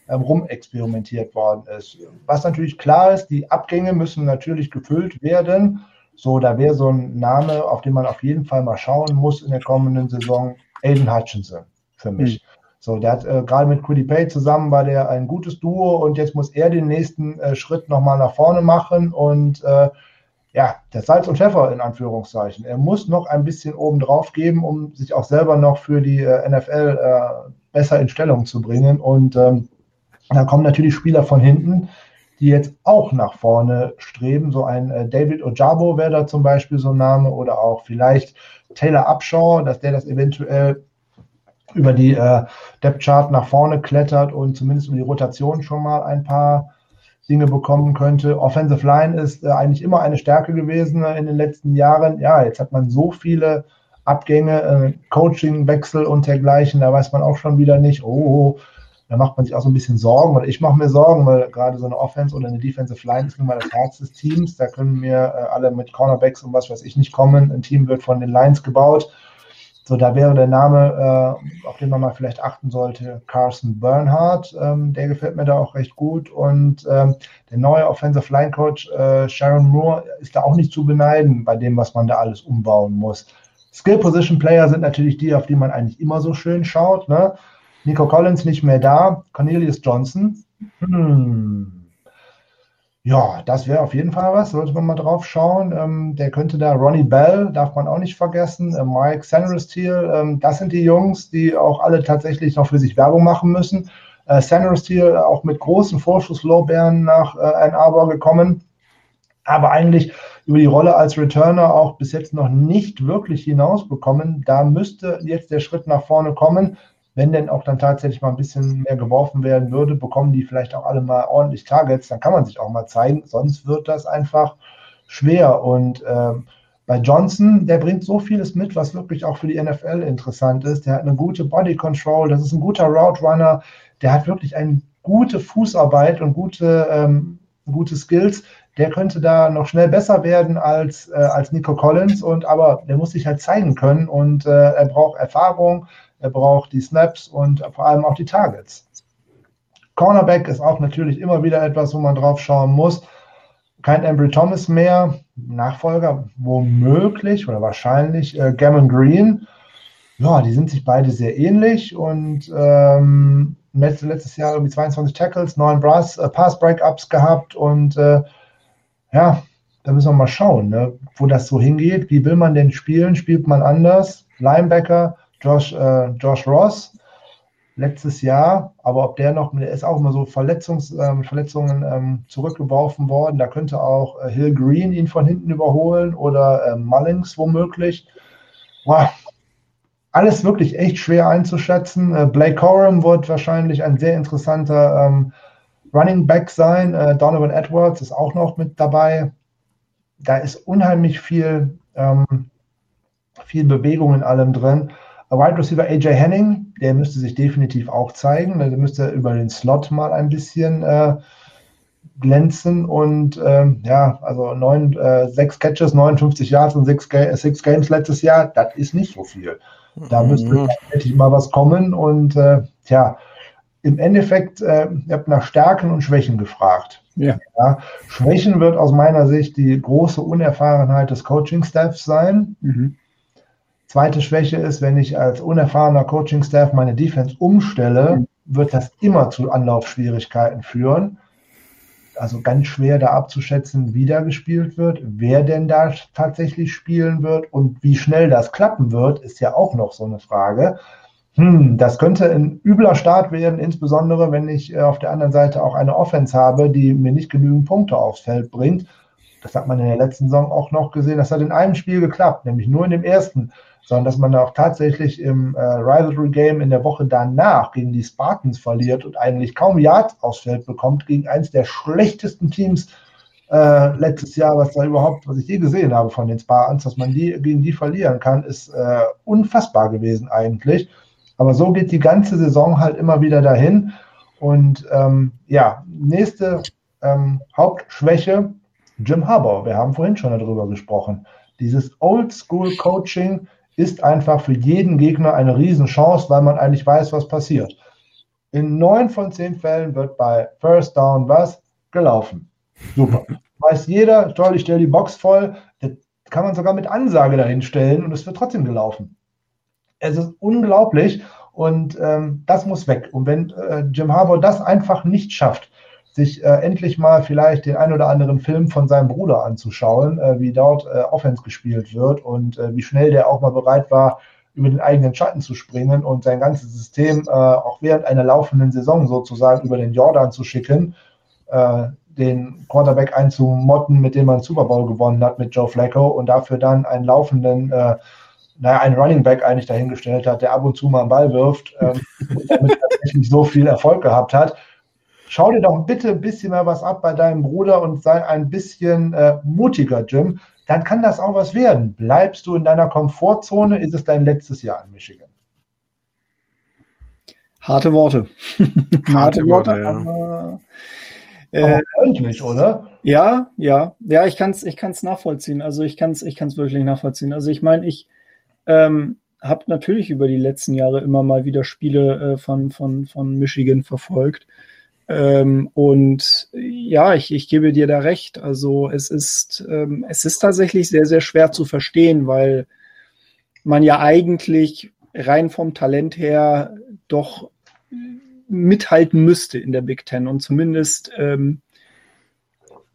ähm, rumexperimentiert worden ist. Was natürlich klar ist, die Abgänge müssen natürlich gefüllt werden. So, da wäre so ein Name, auf den man auf jeden Fall mal schauen muss in der kommenden Saison, Aiden Hutchinson für mich. Mhm. So, der hat äh, gerade mit Quiddy Pay zusammen war der ein gutes Duo und jetzt muss er den nächsten äh, Schritt nochmal nach vorne machen und äh, ja, der Salz und Pfeffer in Anführungszeichen. Er muss noch ein bisschen oben drauf geben, um sich auch selber noch für die äh, NFL äh, besser in Stellung zu bringen. Und ähm, da kommen natürlich Spieler von hinten, die jetzt auch nach vorne streben. So ein äh, David Ojabo wäre da zum Beispiel so ein Name oder auch vielleicht Taylor Upshaw, dass der das eventuell über die äh, Depth Chart nach vorne klettert und zumindest über die Rotation schon mal ein paar Dinge bekommen könnte. Offensive Line ist äh, eigentlich immer eine Stärke gewesen äh, in den letzten Jahren. Ja, jetzt hat man so viele Abgänge, äh, Coaching-Wechsel und dergleichen. Da weiß man auch schon wieder nicht, oh, da macht man sich auch so ein bisschen Sorgen. Oder ich mache mir Sorgen, weil gerade so eine Offense oder eine Defensive Line ist nun mal das Herz des Teams. Da können mir äh, alle mit Cornerbacks und was weiß ich nicht kommen. Ein Team wird von den Lines gebaut. So, da wäre der Name, äh, auf den man mal vielleicht achten sollte, Carson Bernhardt. Ähm, der gefällt mir da auch recht gut. Und ähm, der neue Offensive Line Coach äh, Sharon Moore ist da auch nicht zu beneiden bei dem, was man da alles umbauen muss. Skill Position Player sind natürlich die, auf die man eigentlich immer so schön schaut. Ne? Nico Collins nicht mehr da. Cornelius Johnson. Hm. Ja, das wäre auf jeden Fall was, sollte man mal drauf schauen. Ähm, der könnte da, Ronnie Bell, darf man auch nicht vergessen, äh, Mike Sanrestiel, ähm, das sind die Jungs, die auch alle tatsächlich noch für sich Werbung machen müssen. Äh, Sanrestiel auch mit großen Vorschusslorbeeren nach äh, Ann Arbor gekommen, aber eigentlich über die Rolle als Returner auch bis jetzt noch nicht wirklich hinausbekommen. Da müsste jetzt der Schritt nach vorne kommen wenn denn auch dann tatsächlich mal ein bisschen mehr geworfen werden würde, bekommen die vielleicht auch alle mal ordentlich Targets, dann kann man sich auch mal zeigen, sonst wird das einfach schwer. Und ähm, bei Johnson, der bringt so vieles mit, was wirklich auch für die NFL interessant ist. Der hat eine gute Body Control, das ist ein guter Route Runner, der hat wirklich eine gute Fußarbeit und gute, ähm, gute Skills. Der könnte da noch schnell besser werden als, äh, als Nico Collins und aber der muss sich halt zeigen können und äh, er braucht Erfahrung, er braucht die Snaps und vor allem auch die Targets. Cornerback ist auch natürlich immer wieder etwas, wo man drauf schauen muss. Kein Embry Thomas mehr, Nachfolger womöglich oder wahrscheinlich äh, Gammon Green. Ja, die sind sich beide sehr ähnlich und ähm, letztes Jahr irgendwie 22 Tackles, 9 Brass, äh, Pass-Breakups gehabt und äh, ja, da müssen wir mal schauen, ne, wo das so hingeht. Wie will man denn spielen? Spielt man anders? Linebacker, Josh, äh, Josh Ross letztes Jahr, aber ob der noch, der ist auch immer so Verletzungs, äh, Verletzungen ähm, zurückgeworfen worden. Da könnte auch äh, Hill Green ihn von hinten überholen oder äh, Mullings womöglich. Wow. Alles wirklich echt schwer einzuschätzen. Äh, Blake Coram wird wahrscheinlich ein sehr interessanter ähm, Running Back sein. Äh, Donovan Edwards ist auch noch mit dabei. Da ist unheimlich viel, ähm, viel Bewegung in allem drin. Wide Receiver AJ Henning, der müsste sich definitiv auch zeigen. Der müsste über den Slot mal ein bisschen äh, glänzen und ähm, ja, also neun, äh, sechs Catches, 59 Yards und six, Ga six Games letztes Jahr, das ist nicht so viel. Da mhm. müsste tatsächlich mal was kommen und äh, tja, im Endeffekt, äh, ihr habt nach Stärken und Schwächen gefragt. Ja. ja. Schwächen wird aus meiner Sicht die große Unerfahrenheit des Coaching-Staffs sein. Mhm. Zweite Schwäche ist, wenn ich als unerfahrener Coaching-Staff meine Defense umstelle, wird das immer zu Anlaufschwierigkeiten führen. Also ganz schwer da abzuschätzen, wie da gespielt wird, wer denn da tatsächlich spielen wird und wie schnell das klappen wird, ist ja auch noch so eine Frage. Hm, das könnte ein übler Start werden, insbesondere wenn ich äh, auf der anderen Seite auch eine Offense habe, die mir nicht genügend Punkte aufs Feld bringt. Das hat man in der letzten Saison auch noch gesehen. Das hat in einem Spiel geklappt, nämlich nur in dem ersten sondern dass man auch tatsächlich im äh, Rivalry Game in der Woche danach gegen die Spartans verliert und eigentlich kaum Yards aufs Feld bekommt gegen eines der schlechtesten Teams äh, letztes Jahr, was da überhaupt, was ich je gesehen habe von den Spartans, dass man die gegen die verlieren kann, ist äh, unfassbar gewesen eigentlich. Aber so geht die ganze Saison halt immer wieder dahin. Und ähm, ja, nächste ähm, Hauptschwäche, Jim Harbour. Wir haben vorhin schon darüber gesprochen. Dieses Oldschool-Coaching ist einfach für jeden Gegner eine Riesenchance, weil man eigentlich weiß, was passiert. In neun von zehn Fällen wird bei First Down was gelaufen. Super. Weiß jeder, toll, ich stelle die Box voll. Das kann man sogar mit Ansage dahin stellen und es wird trotzdem gelaufen. Es ist unglaublich und ähm, das muss weg. Und wenn äh, Jim Harbour das einfach nicht schafft, sich äh, endlich mal vielleicht den ein oder anderen Film von seinem Bruder anzuschauen, äh, wie dort äh, Offense gespielt wird und äh, wie schnell der auch mal bereit war, über den eigenen Schatten zu springen und sein ganzes System äh, auch während einer laufenden Saison sozusagen über den Jordan zu schicken, äh, den Quarterback einzumotten, mit dem man Super Bowl gewonnen hat mit Joe Flacco und dafür dann einen laufenden, äh, naja, einen Running Back eigentlich dahingestellt hat, der ab und zu mal einen Ball wirft, ähm, damit (laughs) tatsächlich so viel Erfolg gehabt hat schau dir doch bitte ein bisschen mal was ab bei deinem Bruder und sei ein bisschen äh, mutiger, Jim. Dann kann das auch was werden. Bleibst du in deiner Komfortzone, ist es dein letztes Jahr in Michigan. Harte Worte. (laughs) Harte Worte, ja. Aber, äh, eigentlich, oder? Ja, ja, ja, ich kann es ich kann's nachvollziehen. Also ich kann es ich kann's wirklich nachvollziehen. Also ich meine, ich ähm, habe natürlich über die letzten Jahre immer mal wieder Spiele äh, von, von, von Michigan verfolgt. Ähm, und ja, ich, ich gebe dir da recht. Also es ist, ähm, es ist tatsächlich sehr, sehr schwer zu verstehen, weil man ja eigentlich rein vom Talent her doch mithalten müsste in der Big Ten und zumindest ähm,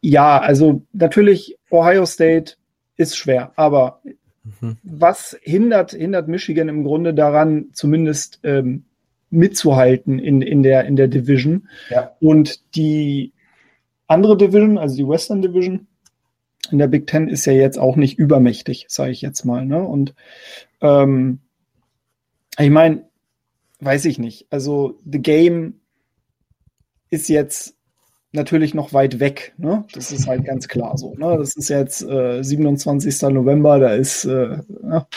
ja, also natürlich Ohio State ist schwer, aber mhm. was hindert, hindert Michigan im Grunde daran, zumindest ähm, mitzuhalten in, in, der, in der Division. Ja. Und die andere Division, also die Western Division, in der Big Ten ist ja jetzt auch nicht übermächtig, sage ich jetzt mal. Ne? Und ähm, ich meine, weiß ich nicht. Also The Game ist jetzt natürlich noch weit weg. Ne? Das ist halt ganz klar so. Ne? Das ist jetzt äh, 27. November, da ist, äh, ja.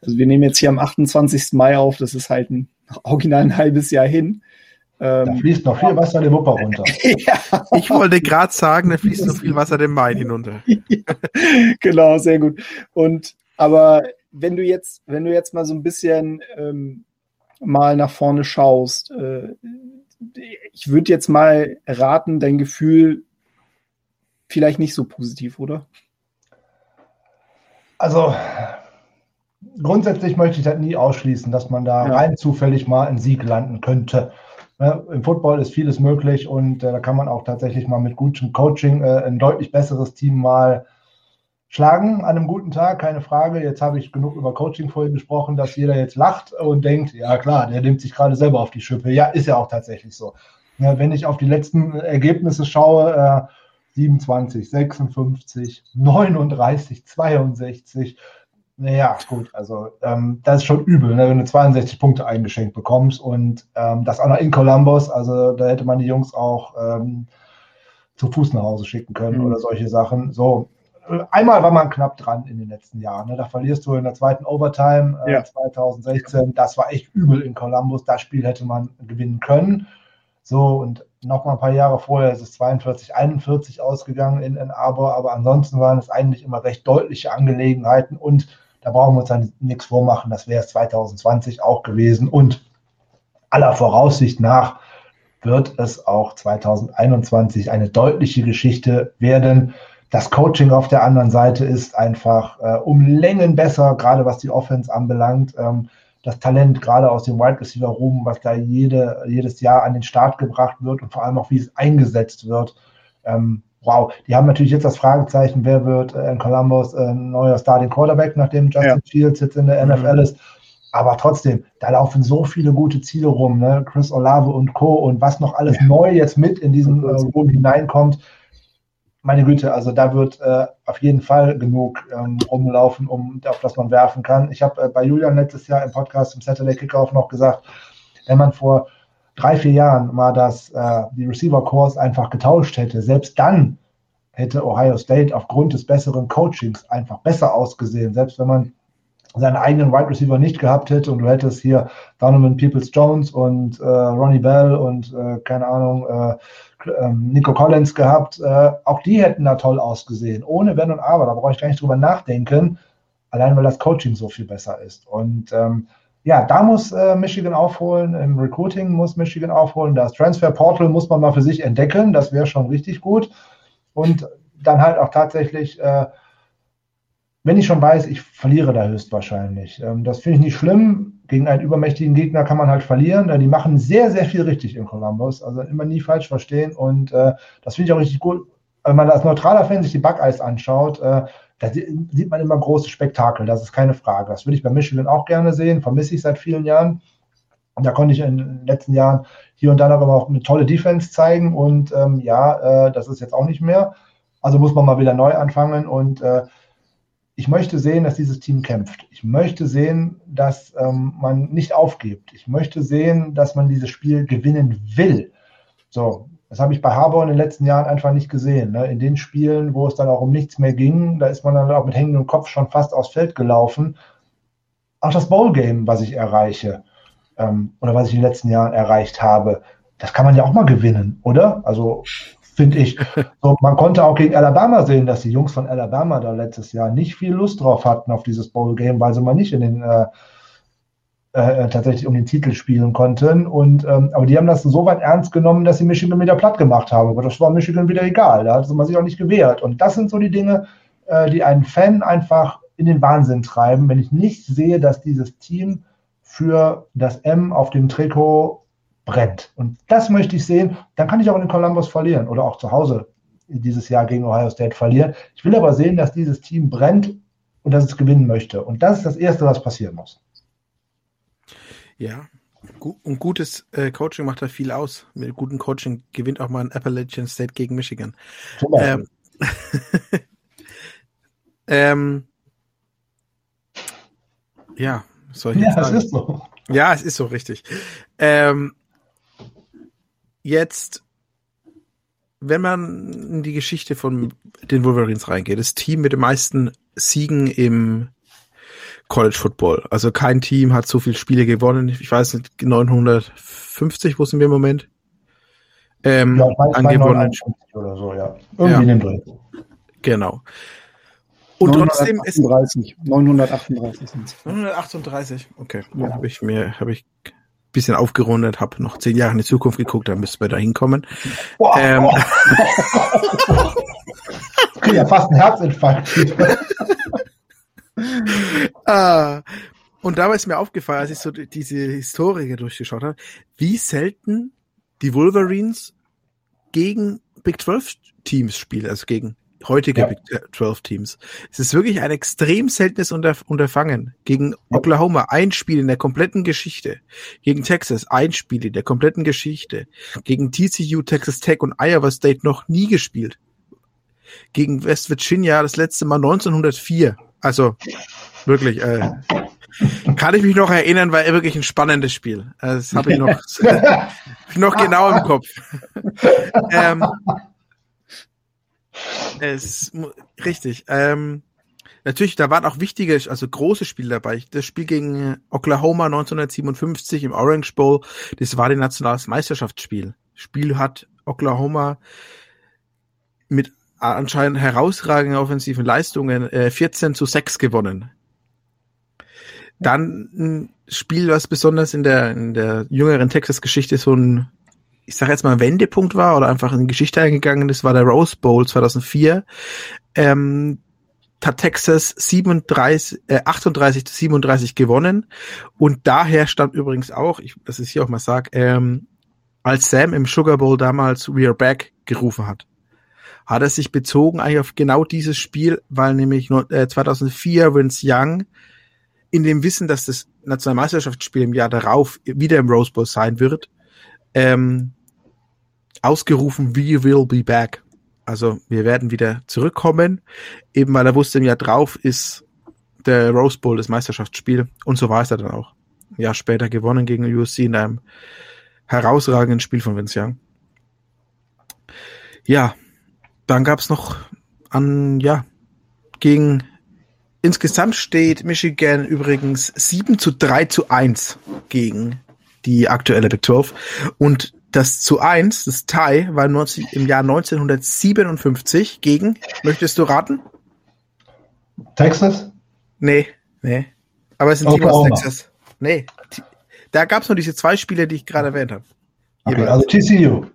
also wir nehmen jetzt hier am 28. Mai auf, das ist halt ein (laughs) original ein halbes Jahr hin. Ähm, da fließt noch viel Wasser den Wupper runter. (laughs) ja. Ich wollte gerade sagen, da fließt noch viel Wasser den Main hinunter. (laughs) genau, sehr gut. Und aber wenn du jetzt, wenn du jetzt mal so ein bisschen ähm, mal nach vorne schaust, äh, ich würde jetzt mal raten, dein Gefühl vielleicht nicht so positiv, oder? Also grundsätzlich möchte ich das nie ausschließen, dass man da ja. rein zufällig mal einen Sieg landen könnte. Ne, Im Football ist vieles möglich und äh, da kann man auch tatsächlich mal mit gutem Coaching äh, ein deutlich besseres Team mal schlagen an einem guten Tag, keine Frage. Jetzt habe ich genug über Coaching vorhin gesprochen, dass jeder jetzt lacht und denkt, ja klar, der nimmt sich gerade selber auf die Schippe. Ja, ist ja auch tatsächlich so. Ja, wenn ich auf die letzten Ergebnisse schaue, äh, 27, 56, 39, 62, naja, gut, also ähm, das ist schon übel, ne, wenn du 62 Punkte eingeschenkt bekommst und ähm, das auch noch in Columbus, also da hätte man die Jungs auch ähm, zu Fuß nach Hause schicken können mhm. oder solche Sachen. So, einmal war man knapp dran in den letzten Jahren. Ne? Da verlierst du in der zweiten Overtime äh, ja. 2016. Das war echt übel in Columbus. Das Spiel hätte man gewinnen können. So, und noch mal ein paar Jahre vorher ist es 42, 41 ausgegangen in Ann Arbor, aber ansonsten waren es eigentlich immer recht deutliche Angelegenheiten und da brauchen wir uns dann nichts vormachen, das wäre es 2020 auch gewesen und aller Voraussicht nach wird es auch 2021 eine deutliche Geschichte werden. Das Coaching auf der anderen Seite ist einfach äh, um Längen besser, gerade was die Offense anbelangt. Ähm, das Talent gerade aus dem Wide Receiver Room, was da jede, jedes Jahr an den Start gebracht wird und vor allem auch wie es eingesetzt wird. Ähm, wow, die haben natürlich jetzt das Fragezeichen, wer wird äh, in Columbus äh, neuer Starting Quarterback, nachdem Justin ja. Fields jetzt in der NFL mhm. ist. Aber trotzdem, da laufen so viele gute Ziele rum, ne? Chris Olave und Co. und was noch alles ja. neu jetzt mit in diesen äh, Room hineinkommt meine Güte, also da wird äh, auf jeden Fall genug ähm, rumlaufen, um auf das man werfen kann. Ich habe äh, bei Julian letztes Jahr im Podcast im Saturday Kickoff noch gesagt, wenn man vor drei, vier Jahren mal das, äh, die Receiver Cores einfach getauscht hätte, selbst dann hätte Ohio State aufgrund des besseren Coachings einfach besser ausgesehen, selbst wenn man seinen eigenen Wide Receiver nicht gehabt hätte und du hättest hier Donovan Peoples Jones und äh, Ronnie Bell und äh, keine Ahnung, äh, Nico Collins gehabt, äh, auch die hätten da toll ausgesehen, ohne Wenn und Aber, da brauche ich gar nicht drüber nachdenken, allein weil das Coaching so viel besser ist. Und ähm, ja, da muss äh, Michigan aufholen, im Recruiting muss Michigan aufholen, das Transfer Portal muss man mal für sich entdecken, das wäre schon richtig gut. Und dann halt auch tatsächlich äh, wenn ich schon weiß, ich verliere da höchstwahrscheinlich. Ähm, das finde ich nicht schlimm. Gegen einen übermächtigen Gegner kann man halt verlieren. Die machen sehr, sehr viel richtig in Columbus. Also immer nie falsch verstehen. Und äh, das finde ich auch richtig gut. Wenn man als neutraler Fan sich die Buckeyes anschaut, äh, da sieht man immer große Spektakel. Das ist keine Frage. Das würde ich bei Michigan auch gerne sehen. Vermisse ich seit vielen Jahren. Und da konnte ich in den letzten Jahren hier und da aber auch eine tolle Defense zeigen. Und ähm, ja, äh, das ist jetzt auch nicht mehr. Also muss man mal wieder neu anfangen. Und äh, ich möchte sehen, dass dieses Team kämpft. Ich möchte sehen, dass ähm, man nicht aufgibt. Ich möchte sehen, dass man dieses Spiel gewinnen will. So, das habe ich bei Harbour in den letzten Jahren einfach nicht gesehen. Ne? In den Spielen, wo es dann auch um nichts mehr ging, da ist man dann auch mit hängendem Kopf schon fast aufs Feld gelaufen. Auch das Bowl-Game, was ich erreiche ähm, oder was ich in den letzten Jahren erreicht habe, das kann man ja auch mal gewinnen, oder? Also finde ich. So, man konnte auch gegen Alabama sehen, dass die Jungs von Alabama da letztes Jahr nicht viel Lust drauf hatten auf dieses Bowl-Game, weil sie mal nicht in den äh, äh, tatsächlich um den Titel spielen konnten. Und ähm, aber die haben das so weit ernst genommen, dass sie Michigan wieder platt gemacht haben. Aber das war Michigan wieder egal. Da hat man sich auch nicht gewehrt. Und das sind so die Dinge, äh, die einen Fan einfach in den Wahnsinn treiben, wenn ich nicht sehe, dass dieses Team für das M auf dem Trikot brennt. Und das möchte ich sehen. Dann kann ich auch in Columbus verlieren oder auch zu Hause dieses Jahr gegen Ohio State verlieren. Ich will aber sehen, dass dieses Team brennt und dass es gewinnen möchte. Und das ist das Erste, was passieren muss. Ja, und gutes äh, Coaching macht da viel aus. Mit gutem Coaching gewinnt auch mal ein Appalachian State gegen Michigan. Ähm, (laughs) ähm, ja, soll ich ja, sagen? Es ist so. Ja, es ist so richtig. Ähm, jetzt, wenn man in die Geschichte von den Wolverines reingeht, das Team mit den meisten Siegen im College Football. Also kein Team hat so viele Spiele gewonnen. Ich weiß nicht, 950, wo sind wir im Moment? Ähm, ja, angewonnen. Oder so, ja. Irgendwie ja. in Genau. Und 938, trotzdem ist 938 sind 938, okay. Ja. Habe ich mir, habe ich bisschen aufgerundet, habe noch zehn Jahre in die Zukunft geguckt, dann müssten wir da hinkommen. Wow. Ähm, ich (laughs) ja fast ein Herzinfarkt. (laughs) ah, und da ist mir aufgefallen, als ich so diese Historie durchgeschaut habe, wie selten die Wolverines gegen Big 12 Teams spielen, also gegen heutige ja. Big 12 Teams. Es ist wirklich ein extrem seltenes Unterf Unterfangen. Gegen Oklahoma ein Spiel in der kompletten Geschichte. Gegen Texas ein Spiel in der kompletten Geschichte. Gegen TCU, Texas Tech und Iowa State noch nie gespielt. Gegen West Virginia das letzte Mal 1904. Also wirklich, äh, kann ich mich noch erinnern, war wirklich ein spannendes Spiel. Das habe ich noch, (laughs) (laughs) noch genau im Kopf. ähm, es, richtig. Ähm, natürlich, da waren auch wichtige, also große Spiele dabei. Das Spiel gegen Oklahoma 1957 im Orange Bowl, das war das nationales Meisterschaftsspiel. Spiel hat Oklahoma mit anscheinend herausragenden offensiven Leistungen äh, 14 zu 6 gewonnen. Dann ein Spiel, was besonders in der, in der jüngeren Texas-Geschichte so ein ich sage jetzt mal, Wendepunkt war oder einfach in Geschichte eingegangen ist, war der Rose Bowl 2004. Ähm, hat Texas 37, äh, 38 zu 37 gewonnen. Und daher stammt übrigens auch, ich, das ist hier auch mal sag, ähm, als Sam im Sugar Bowl damals We are back gerufen hat, hat er sich bezogen eigentlich auf genau dieses Spiel, weil nämlich äh, 2004 Vince Young in dem Wissen, dass das Nationalmeisterschaftsspiel im Jahr darauf wieder im Rose Bowl sein wird, ähm, ausgerufen, we will be back. Also wir werden wieder zurückkommen, eben weil er wusste, im Jahr drauf ist der Rose Bowl, das Meisterschaftsspiel. Und so war es dann auch. Ein Jahr später gewonnen gegen USC in einem herausragenden Spiel von Vince Young. Ja, dann gab es noch an, ja, gegen insgesamt steht Michigan übrigens 7 zu 3 zu 1 gegen die aktuelle Big 12. Und das zu 1, das Tie, war 19, im Jahr 1957 gegen, möchtest du raten? Texas? Nee, nee. Aber es ist ein Team aus Texas. Nee. Da gab es nur diese zwei Spiele, die ich gerade erwähnt habe. Okay, also TCU.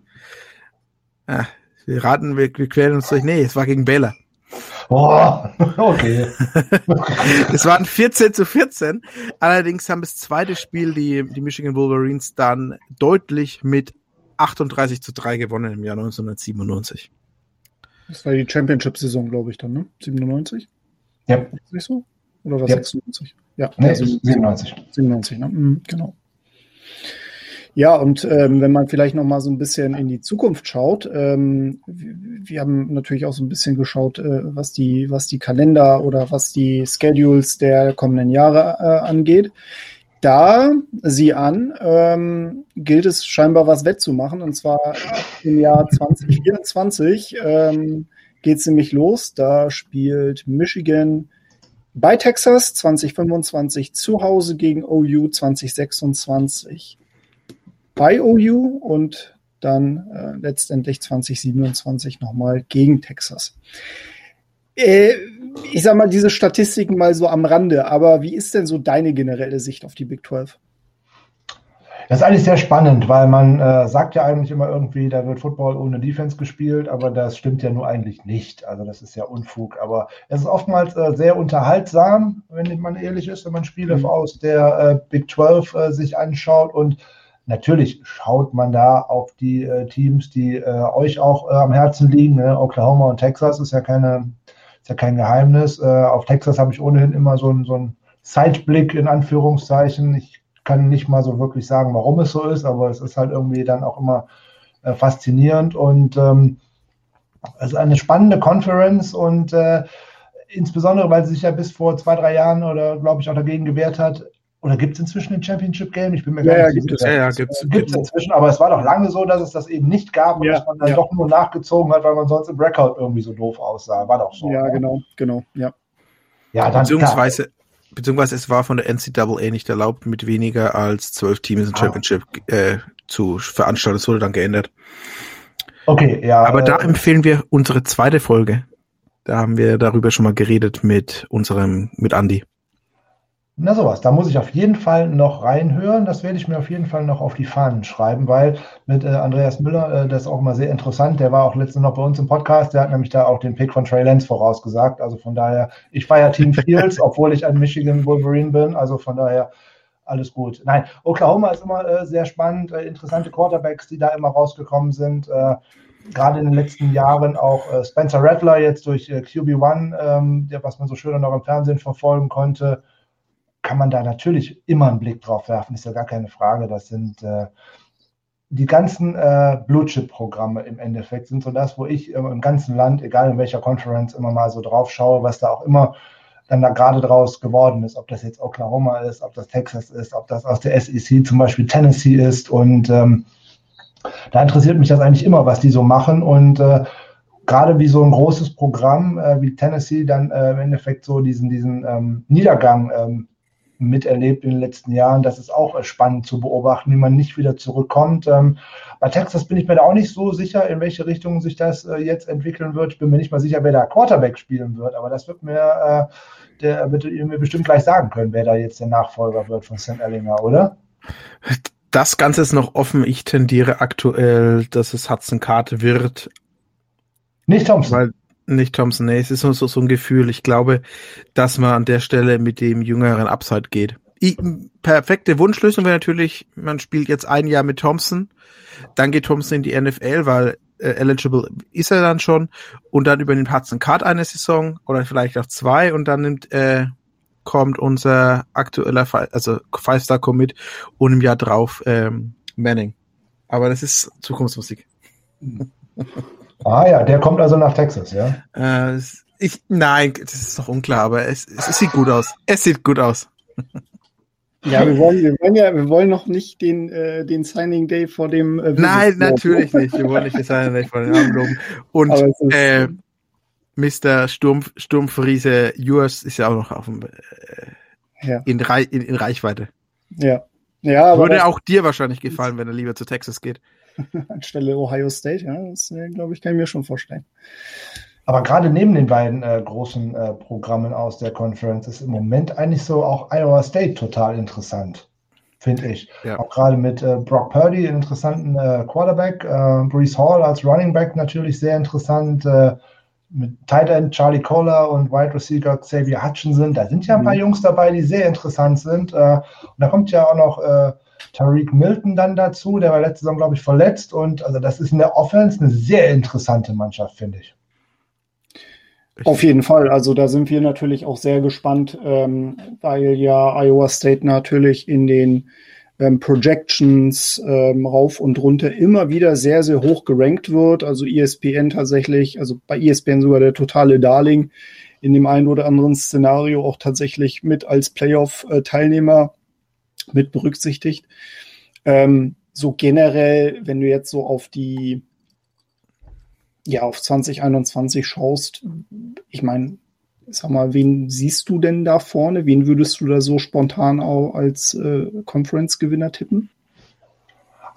Ah, wir raten, wir, wir quälen uns durch. Nee, es war gegen Baylor. Oh, (laughs) okay. (laughs) es waren 14 zu 14. Allerdings haben das zweite Spiel die, die Michigan Wolverines dann deutlich mit 38 zu 3 gewonnen im Jahr 1997. Das war die Championship-Saison, glaube ich, dann, ne? 97? Ja. Ist nicht so? Oder war ja. 96? Ja, nee, 97. 97, ne? Mhm, genau. Ja, und ähm, wenn man vielleicht noch mal so ein bisschen in die Zukunft schaut, ähm, wir haben natürlich auch so ein bisschen geschaut, äh, was die was die Kalender oder was die Schedules der kommenden Jahre äh, angeht. Da sieh an, ähm, gilt es scheinbar was wettzumachen und zwar im Jahr 2024 ähm, geht es nämlich los. Da spielt Michigan bei Texas 2025 zu Hause gegen OU 2026 bei OU und dann äh, letztendlich 2027 nochmal gegen Texas. Äh, ich sag mal, diese Statistiken mal so am Rande, aber wie ist denn so deine generelle Sicht auf die Big 12? Das ist eigentlich sehr spannend, weil man äh, sagt ja eigentlich immer irgendwie, da wird Football ohne Defense gespielt, aber das stimmt ja nur eigentlich nicht. Also das ist ja Unfug. Aber es ist oftmals äh, sehr unterhaltsam, wenn man ehrlich ist, wenn man Spiele mhm. aus der äh, Big 12 äh, sich anschaut und Natürlich schaut man da auf die äh, Teams, die äh, euch auch äh, am Herzen liegen. Ne? Oklahoma und Texas ist ja keine, ist ja kein Geheimnis. Äh, auf Texas habe ich ohnehin immer so, so einen Zeitblick in Anführungszeichen. Ich kann nicht mal so wirklich sagen, warum es so ist, aber es ist halt irgendwie dann auch immer äh, faszinierend und ähm, es ist eine spannende Conference und äh, insbesondere, weil sie sich ja bis vor zwei, drei Jahren oder glaube ich auch dagegen gewehrt hat, oder gibt es inzwischen ein Championship Game? Ich bin mir gar ja, nicht sicher. Ja, ja, gibt es. Gibt es inzwischen, aber es war doch lange so, dass es das eben nicht gab und ja, dass man dann ja. doch nur nachgezogen hat, weil man sonst im Record irgendwie so doof aussah. War doch so. Ja, oder? genau, genau, ja. Ja, dann, beziehungsweise, beziehungsweise es war von der NCAA nicht erlaubt, mit weniger als zwölf Teams ein ah. Championship äh, zu veranstalten. Das wurde dann geändert. Okay, ja. Aber äh, da empfehlen wir unsere zweite Folge. Da haben wir darüber schon mal geredet mit unserem, mit Andy. Na sowas, da muss ich auf jeden Fall noch reinhören. Das werde ich mir auf jeden Fall noch auf die Fahnen schreiben, weil mit äh, Andreas Müller, äh, das ist auch mal sehr interessant. Der war auch letztens noch bei uns im Podcast. Der hat nämlich da auch den Pick von Trey Lance vorausgesagt. Also von daher, ich ja Team (laughs) Fields, obwohl ich ein Michigan Wolverine bin. Also von daher alles gut. Nein, Oklahoma ist immer äh, sehr spannend. Äh, interessante Quarterbacks, die da immer rausgekommen sind. Äh, gerade in den letzten Jahren auch äh, Spencer Rattler jetzt durch QB1, ähm, der, was man so schön noch im Fernsehen verfolgen konnte kann man da natürlich immer einen Blick drauf werfen, ist ja gar keine Frage. Das sind äh, die ganzen äh, Blue Chip-Programme im Endeffekt, sind so das, wo ich äh, im ganzen Land, egal in welcher Conference, immer mal so drauf schaue, was da auch immer dann da gerade draus geworden ist, ob das jetzt Oklahoma ist, ob das Texas ist, ob das aus der SEC zum Beispiel Tennessee ist. Und ähm, da interessiert mich das eigentlich immer, was die so machen. Und äh, gerade wie so ein großes Programm äh, wie Tennessee dann äh, im Endeffekt so diesen, diesen ähm, Niedergang ähm, miterlebt in den letzten Jahren. Das ist auch spannend zu beobachten, wie man nicht wieder zurückkommt. Ähm, bei Texas bin ich mir da auch nicht so sicher, in welche Richtung sich das äh, jetzt entwickeln wird. Ich bin mir nicht mal sicher, wer da Quarterback spielen wird, aber das wird mir, äh, der wird ihr mir bestimmt gleich sagen können, wer da jetzt der Nachfolger wird von Sam Ellinger, oder? Das Ganze ist noch offen. Ich tendiere aktuell, dass es Hudson Card wird. Nicht Thompson. Weil nicht Thompson, nee, es ist nur so, so ein Gefühl. Ich glaube, dass man an der Stelle mit dem jüngeren Upside geht. Ich, perfekte Wunschlösung wäre natürlich, man spielt jetzt ein Jahr mit Thompson, dann geht Thompson in die NFL, weil äh, eligible ist er dann schon und dann übernimmt Hudson Card eine Saison oder vielleicht auch zwei und dann nimmt äh, kommt unser aktueller, also Five-Star-Commit und im Jahr drauf ähm, Manning. Aber das ist Zukunftsmusik. (laughs) Ah ja, der kommt also nach Texas, ja? Äh, ich, nein, das ist doch unklar, aber es, es, es sieht gut aus. Es sieht gut aus. (laughs) Ja, wir wollen, wir wollen ja, wir wollen noch nicht den, äh, den Signing Day vor dem. Äh, Nein, natürlich nicht. Wir wollen nicht den Signing Day vor dem Abend loben. Und äh, Mr. Sturm, Sturmfriese Yours ist ja auch noch auf dem, äh, ja. in, in, in Reichweite. Ja. ja aber Würde auch dir wahrscheinlich gefallen, wenn er lieber zu Texas geht. (laughs) Anstelle Ohio State, ja, das äh, glaube ich, kann ich mir schon vorstellen. Aber gerade neben den beiden äh, großen äh, Programmen aus der Conference ist im Moment eigentlich so auch Iowa State total interessant, finde ich. Ja. Auch gerade mit äh, Brock Purdy, einen interessanten äh, Quarterback, äh, Brees Hall als Running Back natürlich sehr interessant, äh, mit Tight End Charlie Kohler und Wide Receiver Xavier Hutchinson. Da sind ja ein paar mhm. Jungs dabei, die sehr interessant sind. und da kommt ja auch noch Tariq Milton dann dazu, der war letzte Saison, glaube ich, verletzt. Und also das ist in der Offense eine sehr interessante Mannschaft, finde ich. Auf jeden Fall. Also da sind wir natürlich auch sehr gespannt, ähm, weil ja Iowa State natürlich in den ähm, Projections ähm, rauf und runter immer wieder sehr, sehr hoch gerankt wird. Also ESPN tatsächlich, also bei ESPN sogar der totale Darling in dem einen oder anderen Szenario auch tatsächlich mit als Playoff-Teilnehmer mit berücksichtigt. Ähm, so generell, wenn du jetzt so auf die ja, auf 2021 schaust, ich meine, sag mal, wen siehst du denn da vorne? Wen würdest du da so spontan auch als äh, Conference-Gewinner tippen?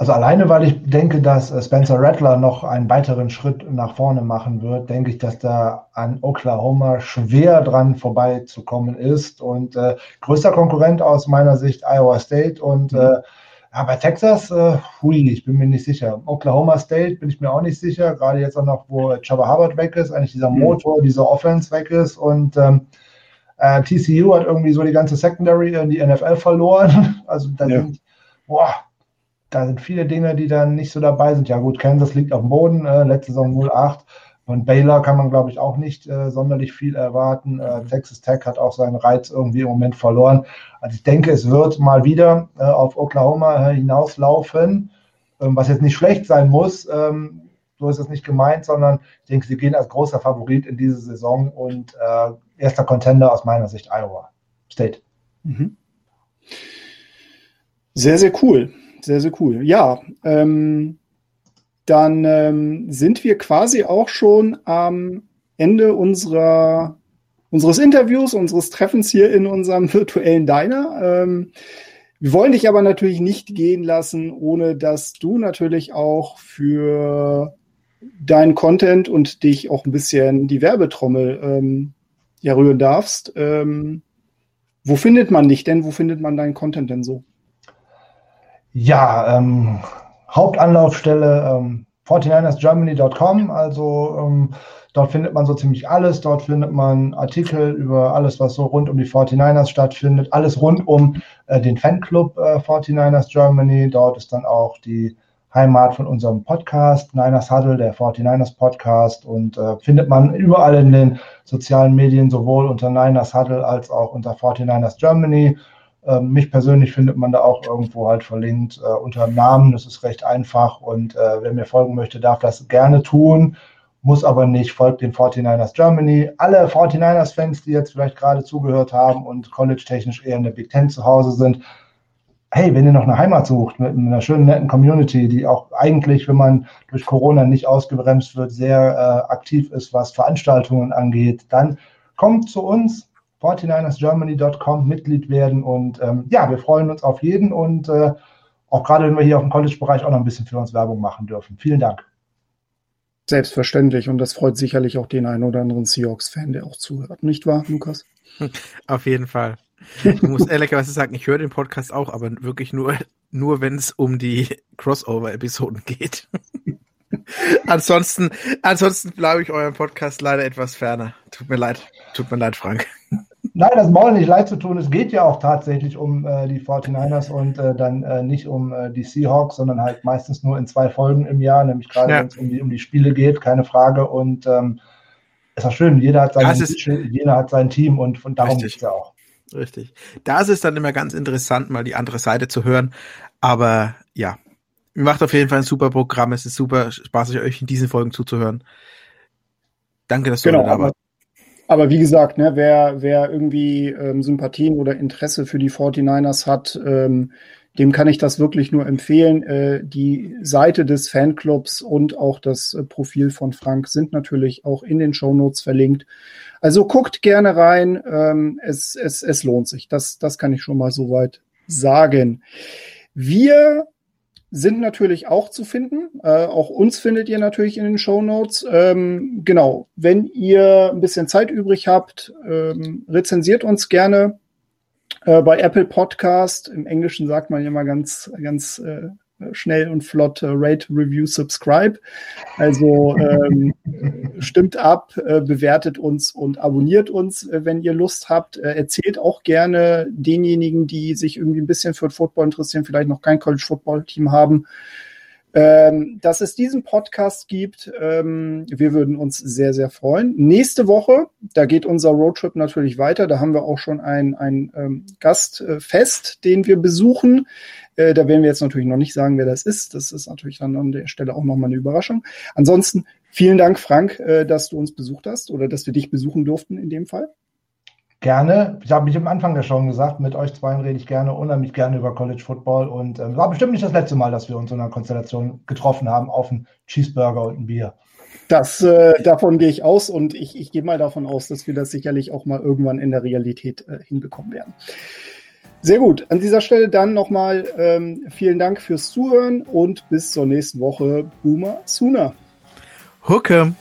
Also alleine, weil ich denke, dass äh, Spencer Rattler noch einen weiteren Schritt nach vorne machen wird, denke ich, dass da an Oklahoma schwer dran vorbeizukommen ist. Und äh, größter Konkurrent aus meiner Sicht Iowa State und mhm. äh, ja, bei Texas, äh, hui, ich bin mir nicht sicher. Oklahoma State bin ich mir auch nicht sicher, gerade jetzt auch noch, wo Chava Hubbard weg ist, eigentlich dieser mhm. Motor, mhm. dieser Offense weg ist und ähm, äh, TCU hat irgendwie so die ganze Secondary in die NFL verloren. (laughs) Also da ja. sind, boah, da sind viele Dinge, die dann nicht so dabei sind. Ja gut, Kansas liegt auf dem Boden, äh, letzte Saison 08. Von Baylor kann man, glaube ich, auch nicht äh, sonderlich viel erwarten. Äh, Texas Tech hat auch seinen Reiz irgendwie im Moment verloren. Also ich denke, es wird mal wieder äh, auf Oklahoma äh, hinauslaufen, ähm, was jetzt nicht schlecht sein muss. Ähm, so ist es nicht gemeint, sondern ich denke, sie gehen als großer Favorit in diese Saison und äh, erster Contender aus meiner Sicht Iowa State. Mhm. Sehr, sehr cool. Sehr, sehr cool. Ja, ähm, dann ähm, sind wir quasi auch schon am Ende unserer, unseres Interviews, unseres Treffens hier in unserem (laughs) virtuellen Diner. Ähm, wir wollen dich aber natürlich nicht gehen lassen, ohne dass du natürlich auch für deinen Content und dich auch ein bisschen die Werbetrommel ähm, ja rühren darfst. Ähm, wo findet man dich denn? Wo findet man deinen Content denn so? Ja, ähm, Hauptanlaufstelle ähm, 49ersgermany.com. Also ähm, dort findet man so ziemlich alles. Dort findet man Artikel über alles, was so rund um die 49ers stattfindet. Alles rund um äh, den Fanclub äh, 49ers Germany. Dort ist dann auch die Heimat von unserem Podcast, Niners Huddle, der 49ers Podcast. Und äh, findet man überall in den sozialen Medien, sowohl unter Niners Huddle als auch unter 49ers Germany. Ähm, mich persönlich findet man da auch irgendwo halt verlinkt äh, unter Namen. Das ist recht einfach und äh, wer mir folgen möchte, darf das gerne tun, muss aber nicht. Folgt den 49ers Germany. Alle 49ers-Fans, die jetzt vielleicht gerade zugehört haben und college-technisch eher in der Big Ten zu Hause sind, hey, wenn ihr noch eine Heimat sucht mit einer schönen, netten Community, die auch eigentlich, wenn man durch Corona nicht ausgebremst wird, sehr äh, aktiv ist, was Veranstaltungen angeht, dann kommt zu uns, 49ersgermany.com Mitglied werden. Und ähm, ja, wir freuen uns auf jeden und äh, auch gerade, wenn wir hier auf dem College-Bereich auch noch ein bisschen für uns Werbung machen dürfen. Vielen Dank. Selbstverständlich. Und das freut sicherlich auch den einen oder anderen Seahawks-Fan, der auch zuhört. Nicht wahr, Lukas? (laughs) Auf jeden Fall. Ich muss ehrlicherweise sagen, ich höre den Podcast auch, aber wirklich nur, nur wenn es um die Crossover-Episoden geht. (laughs) ansonsten, ansonsten bleibe ich eurem Podcast leider etwas ferner. Tut mir leid. Tut mir leid, Frank. Nein, das Maul nicht leid zu tun. Es geht ja auch tatsächlich um äh, die 49ers und äh, dann äh, nicht um äh, die Seahawks, sondern halt meistens nur in zwei Folgen im Jahr, nämlich gerade ja. wenn es um die, um die Spiele geht, keine Frage. Und ähm, ist auch schön, jeder hat, sein, jeder hat sein Team und von darum geht es ja auch. Richtig. Da ist es dann immer ganz interessant, mal die andere Seite zu hören. Aber ja, macht auf jeden Fall ein super Programm. Es ist super spaßig, euch in diesen Folgen zuzuhören. Danke, dass du genau, da warst. Aber wie gesagt, ne, wer, wer irgendwie ähm, Sympathien oder Interesse für die 49ers hat, ähm, dem kann ich das wirklich nur empfehlen. Äh, die Seite des Fanclubs und auch das äh, Profil von Frank sind natürlich auch in den Shownotes verlinkt. Also guckt gerne rein. Ähm, es, es, es lohnt sich. Das, das kann ich schon mal soweit sagen. Wir sind natürlich auch zu finden. Äh, auch uns findet ihr natürlich in den Show Notes. Ähm, genau, wenn ihr ein bisschen Zeit übrig habt, ähm, rezensiert uns gerne äh, bei Apple Podcast. Im Englischen sagt man ja mal ganz, ganz äh, schnell und flott äh, Rate, Review, Subscribe. Also ähm, (laughs) stimmt ab, äh, bewertet uns und abonniert uns, äh, wenn ihr Lust habt. Äh, erzählt auch gerne denjenigen, die sich irgendwie ein bisschen für Football interessieren, vielleicht noch kein College Football Team haben, ähm, dass es diesen Podcast gibt. Ähm, wir würden uns sehr, sehr freuen. Nächste Woche, da geht unser Roadtrip natürlich weiter. Da haben wir auch schon ein, ein ähm, Gastfest, äh, den wir besuchen. Äh, da werden wir jetzt natürlich noch nicht sagen, wer das ist. Das ist natürlich dann an der Stelle auch nochmal eine Überraschung. Ansonsten vielen Dank, Frank, äh, dass du uns besucht hast oder dass wir dich besuchen durften in dem Fall. Gerne. Ich habe mich am Anfang der Show gesagt, mit euch zwei rede ich gerne, unheimlich gerne über College Football. Und ähm, war bestimmt nicht das letzte Mal, dass wir uns in einer Konstellation getroffen haben auf einen Cheeseburger und ein Bier. Das, äh, davon gehe ich aus und ich, ich gehe mal davon aus, dass wir das sicherlich auch mal irgendwann in der Realität äh, hinbekommen werden. Sehr gut. An dieser Stelle dann nochmal ähm, vielen Dank fürs Zuhören und bis zur nächsten Woche. Boomer Sooner. Hookem.